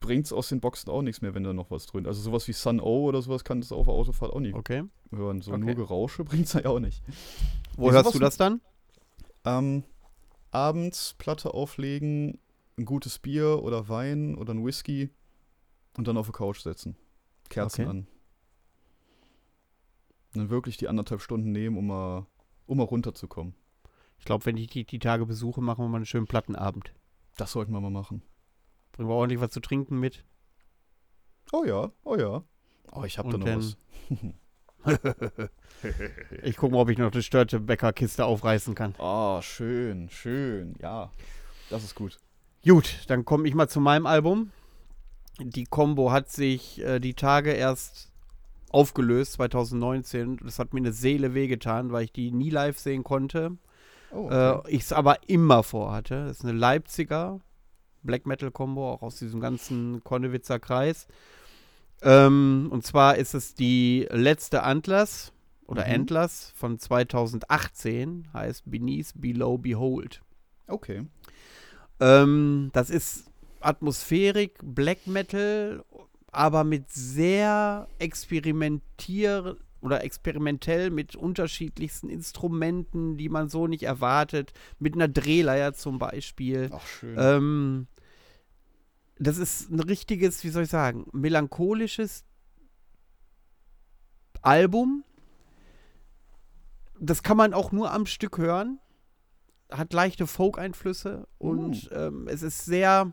bringt es aus den Boxen auch nichts mehr, wenn da noch was dröhnt. Also sowas wie Sun O oder sowas kann das auf der Autofahrt auch nicht Okay. hören. So Okay. nur Gerausche bringt es ja auch nicht. Wo hörst du das dann? Ähm, abends Platte auflegen, ein gutes Bier oder Wein oder ein Whisky und dann auf die Couch setzen. Kerzen Okay. an. Dann wirklich die anderthalb Stunden nehmen, um mal, um mal runterzukommen. Ich glaube, wenn ich die, die Tage besuche, machen wir mal einen schönen Plattenabend. Das sollten wir mal machen. Bringen wir ordentlich was zu trinken mit. Oh ja, oh ja. Oh, ich hab da noch was. Ich gucke mal, ob ich noch eine störte Bäckerkiste aufreißen kann. Ah, schön, schön. Ja, das ist gut. Gut, dann komme ich mal zu meinem Album. Die Combo hat sich äh, die Tage erst aufgelöst, 2019. Das hat mir eine Seele wehgetan, weil ich die nie live sehen konnte. Oh, Äh, ich es aber immer vorhatte. Das ist eine Leipziger Black Metal Combo, auch aus diesem ganzen Konnewitzer Kreis. Ähm, und zwar ist es die letzte Antlers oder Mhm. Antlers von 2018, heißt Beneath, Below, Behold. okay. Ähm, das ist Atmosphärik, Black Metal, aber mit sehr experimentier oder experimentell mit unterschiedlichsten Instrumenten, die man so nicht erwartet, mit einer Drehleier zum Beispiel. Ach, schön. Ähm, das ist ein richtiges, wie soll ich sagen, melancholisches Album. Das kann man auch nur am Stück hören. Hat leichte Folk-Einflüsse und ähm, es ist sehr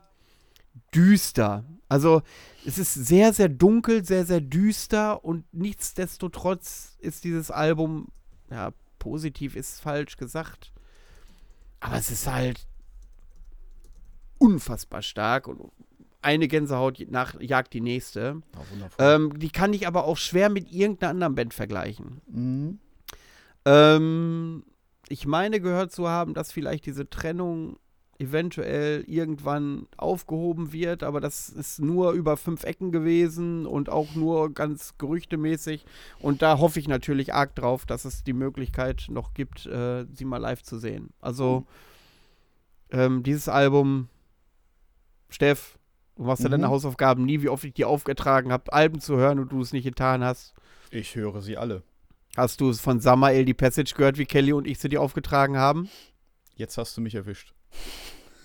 düster. Also es ist sehr, sehr dunkel, sehr, sehr düster und nichtsdestotrotz ist dieses Album, ja, positiv ist falsch gesagt, aber es ist halt unfassbar stark und eine Gänsehaut nach, jagt die nächste. Wundervoll. Ähm, die kann ich aber auch schwer mit irgendeiner anderen Band vergleichen. Mhm. Ähm, ich meine gehört zu haben, dass vielleicht diese Trennung eventuell irgendwann aufgehoben wird, aber das ist nur über fünf Ecken gewesen und auch nur ganz gerüchtemäßig. Und da hoffe ich natürlich arg drauf, dass es die Möglichkeit noch gibt, äh, sie mal live zu sehen. Also ähm, dieses Album, Steff, du machst ja Mhm. deine Hausaufgaben nie, wie oft ich dir aufgetragen habe, Alben zu hören und du es nicht getan hast. Ich höre sie alle. Hast du es von Samael die Passage gehört, wie Kelly und ich sie dir aufgetragen haben? Jetzt hast du mich erwischt.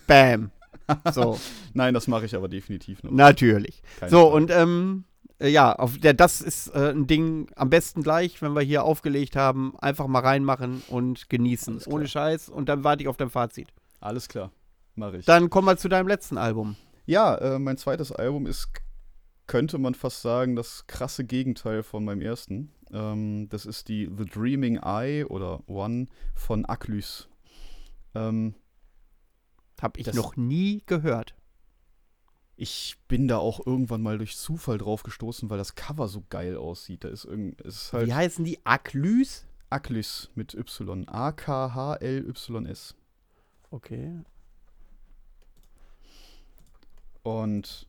Bam. So, Nein, das mache ich aber definitiv noch. natürlich. Keine So, Frage. und ähm, äh, ja, auf der, das ist äh, ein Ding am besten gleich, wenn wir hier aufgelegt haben, einfach mal reinmachen und genießen. Ohne Scheiß. Und dann warte ich auf dein Fazit. Alles klar, mache ich. Dann komm mal zu deinem letzten Album. Ja, äh, mein zweites Album ist, könnte man fast sagen, das krasse Gegenteil von meinem ersten. Ähm, das ist die The Dreaming Eye oder One von Aklys. Ähm, Hab ich Das- noch nie gehört. ich bin da auch irgendwann mal durch Zufall drauf gestoßen, weil das Cover so geil aussieht. Da ist irgend, ist halt Wie heißen die? Aklys? Aklys mit Y. A-K-H-L-Y-S. Okay. Und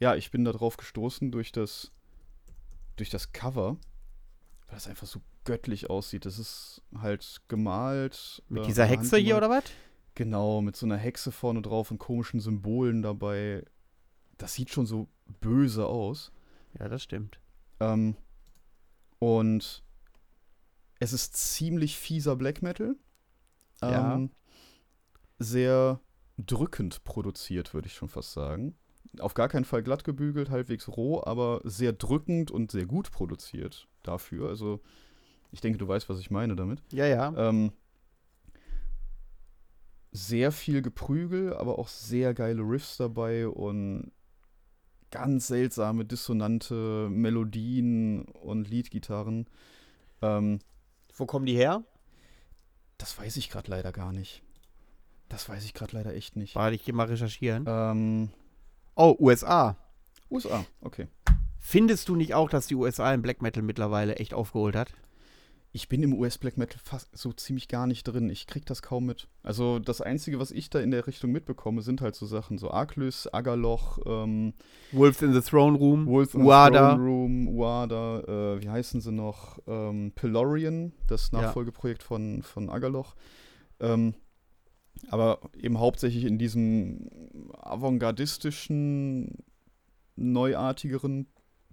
ja, ich bin da drauf gestoßen durch das, durch das Cover, weil das einfach so göttlich aussieht. Das ist halt gemalt. Mit äh, dieser Hexe hier oder was? Genau, mit so einer Hexe vorne drauf und komischen Symbolen dabei. Das sieht schon so böse aus. Ja, das stimmt. Ähm, und es ist ziemlich fieser Black Metal. Ja. Ähm, sehr drückend produziert, würde ich schon fast sagen. Auf gar keinen Fall glatt gebügelt, halbwegs roh, aber sehr drückend und sehr gut produziert dafür. Also, ich denke, du weißt, was ich meine damit. Ja, ja. Ähm, sehr viel Geprügel, aber auch sehr geile Riffs dabei und ganz seltsame, dissonante Melodien und Leadgitarren. Ähm, Wo kommen die her? das weiß ich gerade leider gar nicht. Das weiß ich gerade leider echt nicht. Warte, ich geh mal recherchieren. Ähm, Oh, USA. USA, okay. Findest du nicht auch, dass die USA im Black Metal mittlerweile echt aufgeholt hat? Ich bin im US-Black Metal fast so ziemlich gar nicht drin. Ich krieg das kaum mit. Also das Einzige, was ich da in der Richtung mitbekomme, sind halt so Sachen, so Arklys, Agarloch, ähm, Wolves in the Throne Room, Wolf in Uada. the Throne Room, Uada, äh, wie heißen sie noch? Ähm, Pilorian, das Ja. Nachfolgeprojekt von, von Agarloch. Ähm, aber eben hauptsächlich in diesem avantgardistischen, neuartigeren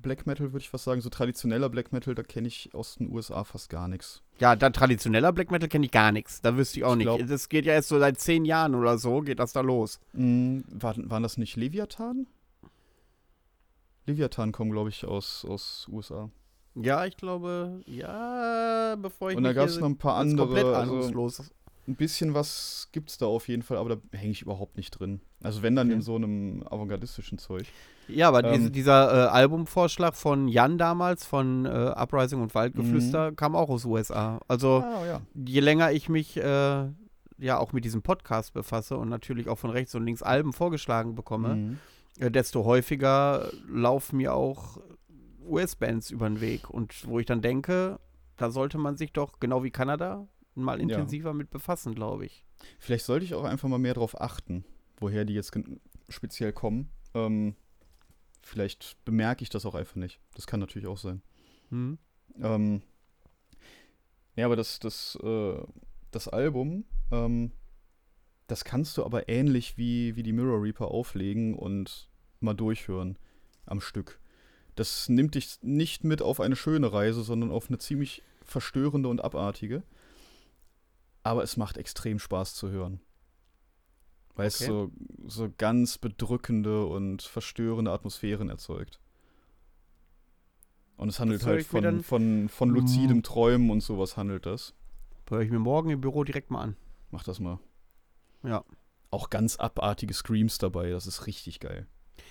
Black Metal, würde ich fast sagen. So traditioneller Black Metal, da kenne ich aus den USA fast gar nichts. Ja, dann traditioneller Black Metal kenne ich gar nichts. Da wüsste ich auch Ich nicht. glaub- das geht ja erst so seit zehn Jahren oder so, geht das da los. Mm, waren, waren das nicht Leviathan? Leviathan kommen, glaube ich, aus, aus USA. Ja, ich glaube, ja, bevor ich Und da gab es noch ein paar andere. komplett Also, ahnungslos. Ein bisschen was gibt's da auf jeden Fall, aber da hänge ich überhaupt nicht drin. Also wenn dann Okay. in so einem avantgardistischen Zeug. Ja, aber ähm, dieser äh, Albumvorschlag von Jan damals, von äh, Uprising und Waldgeflüster, Mhm. kam auch aus USA. Also Ah, ja. je länger ich mich äh, ja auch mit diesem Podcast befasse und natürlich auch von rechts und links Alben vorgeschlagen bekomme, Mhm. äh, desto häufiger laufen mir auch US-Bands über den Weg. Und wo ich dann denke, da sollte man sich doch, genau wie Kanada, mal Ja. intensiver mit befassen, glaube ich. Vielleicht sollte ich auch einfach mal mehr darauf achten, woher die jetzt speziell kommen. Ähm, vielleicht bemerke ich das auch einfach nicht. Das kann natürlich auch sein. Hm? Ähm, ja, aber das, das, äh, das Album, ähm, das kannst du aber ähnlich wie, wie die Mirror Reaper auflegen und mal durchhören am Stück. Das nimmt dich nicht mit auf eine schöne Reise, sondern auf eine ziemlich verstörende und abartige. Aber es macht extrem Spaß zu hören. Weil es Okay. so, so ganz bedrückende und verstörende Atmosphären erzeugt. Und es handelt Das halt von, dann- von, von luzidem Träumen und sowas handelt das. Höre ich mir morgen im Büro direkt mal an. Mach das mal. Ja. Auch ganz abartige Screams dabei, das ist richtig geil.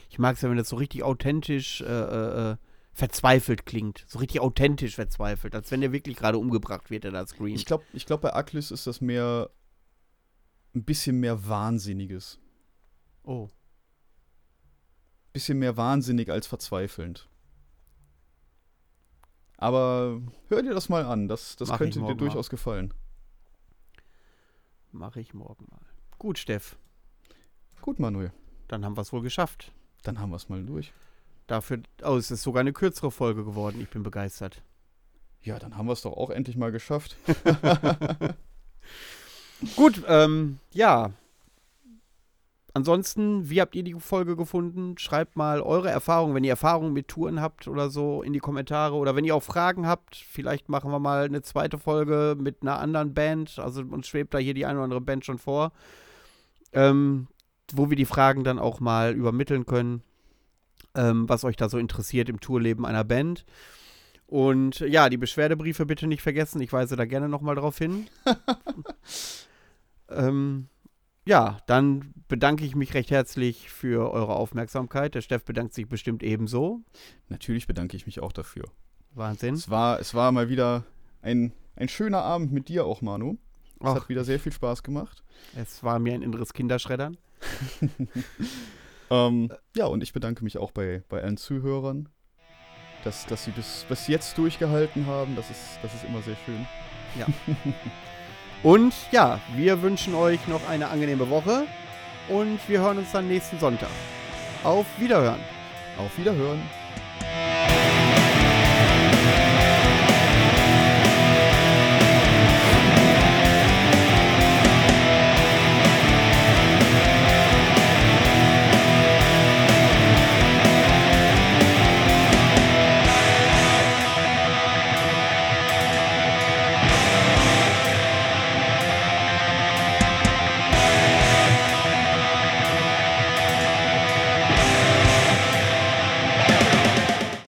Ich mag es ja, wenn das so richtig authentisch äh, äh, äh, verzweifelt klingt. So richtig authentisch verzweifelt. Als wenn der wirklich gerade umgebracht wird, der screamt. Ich glaube, ich glaub, bei Aklis ist das mehr ein bisschen mehr Wahnsinniges. oh. Bisschen mehr wahnsinnig als verzweifelnd. Aber hör dir das mal an, das, das Mach könnte dir morgen mal. durchaus gefallen. Mache ich morgen mal. Gut, Steff. Gut, Manuel. Dann haben wir es wohl geschafft. Dann haben wir es mal durch. Dafür, oh, es ist sogar eine kürzere Folge geworden. Ich bin begeistert. Ja, dann haben wir es doch auch endlich mal geschafft. Gut, ähm, ja. Ansonsten, wie habt ihr die Folge gefunden? Schreibt mal eure Erfahrungen, wenn ihr Erfahrungen mit Touren habt oder so, in die Kommentare. Oder wenn ihr auch Fragen habt, vielleicht machen wir mal eine zweite Folge mit einer anderen Band. Also uns schwebt da hier die eine oder andere Band schon vor. Ähm, wo wir die Fragen dann auch mal übermitteln können, ähm, was euch da so interessiert im Tourleben einer Band. Und ja, die Beschwerdebriefe bitte nicht vergessen. Ich weise da gerne nochmal drauf hin. ähm, ja, dann bedanke ich mich recht herzlich für eure Aufmerksamkeit. Der Steff bedankt sich bestimmt ebenso. Natürlich bedanke ich mich auch dafür. Wahnsinn. Es war, es war mal wieder ein, ein schöner Abend mit dir auch, Manu. Es Ach, hat wieder sehr viel Spaß gemacht. es war mir ein inneres Kinderschreddern. Ähm, ja, und ich bedanke mich auch bei, bei allen Zuhörern, dass, dass sie bis, bis jetzt durchgehalten haben. Das ist, das ist immer sehr schön. Und ja, wir wünschen euch noch eine angenehme Woche und wir hören uns dann nächsten Sonntag. Auf Wiederhören. Auf Wiederhören.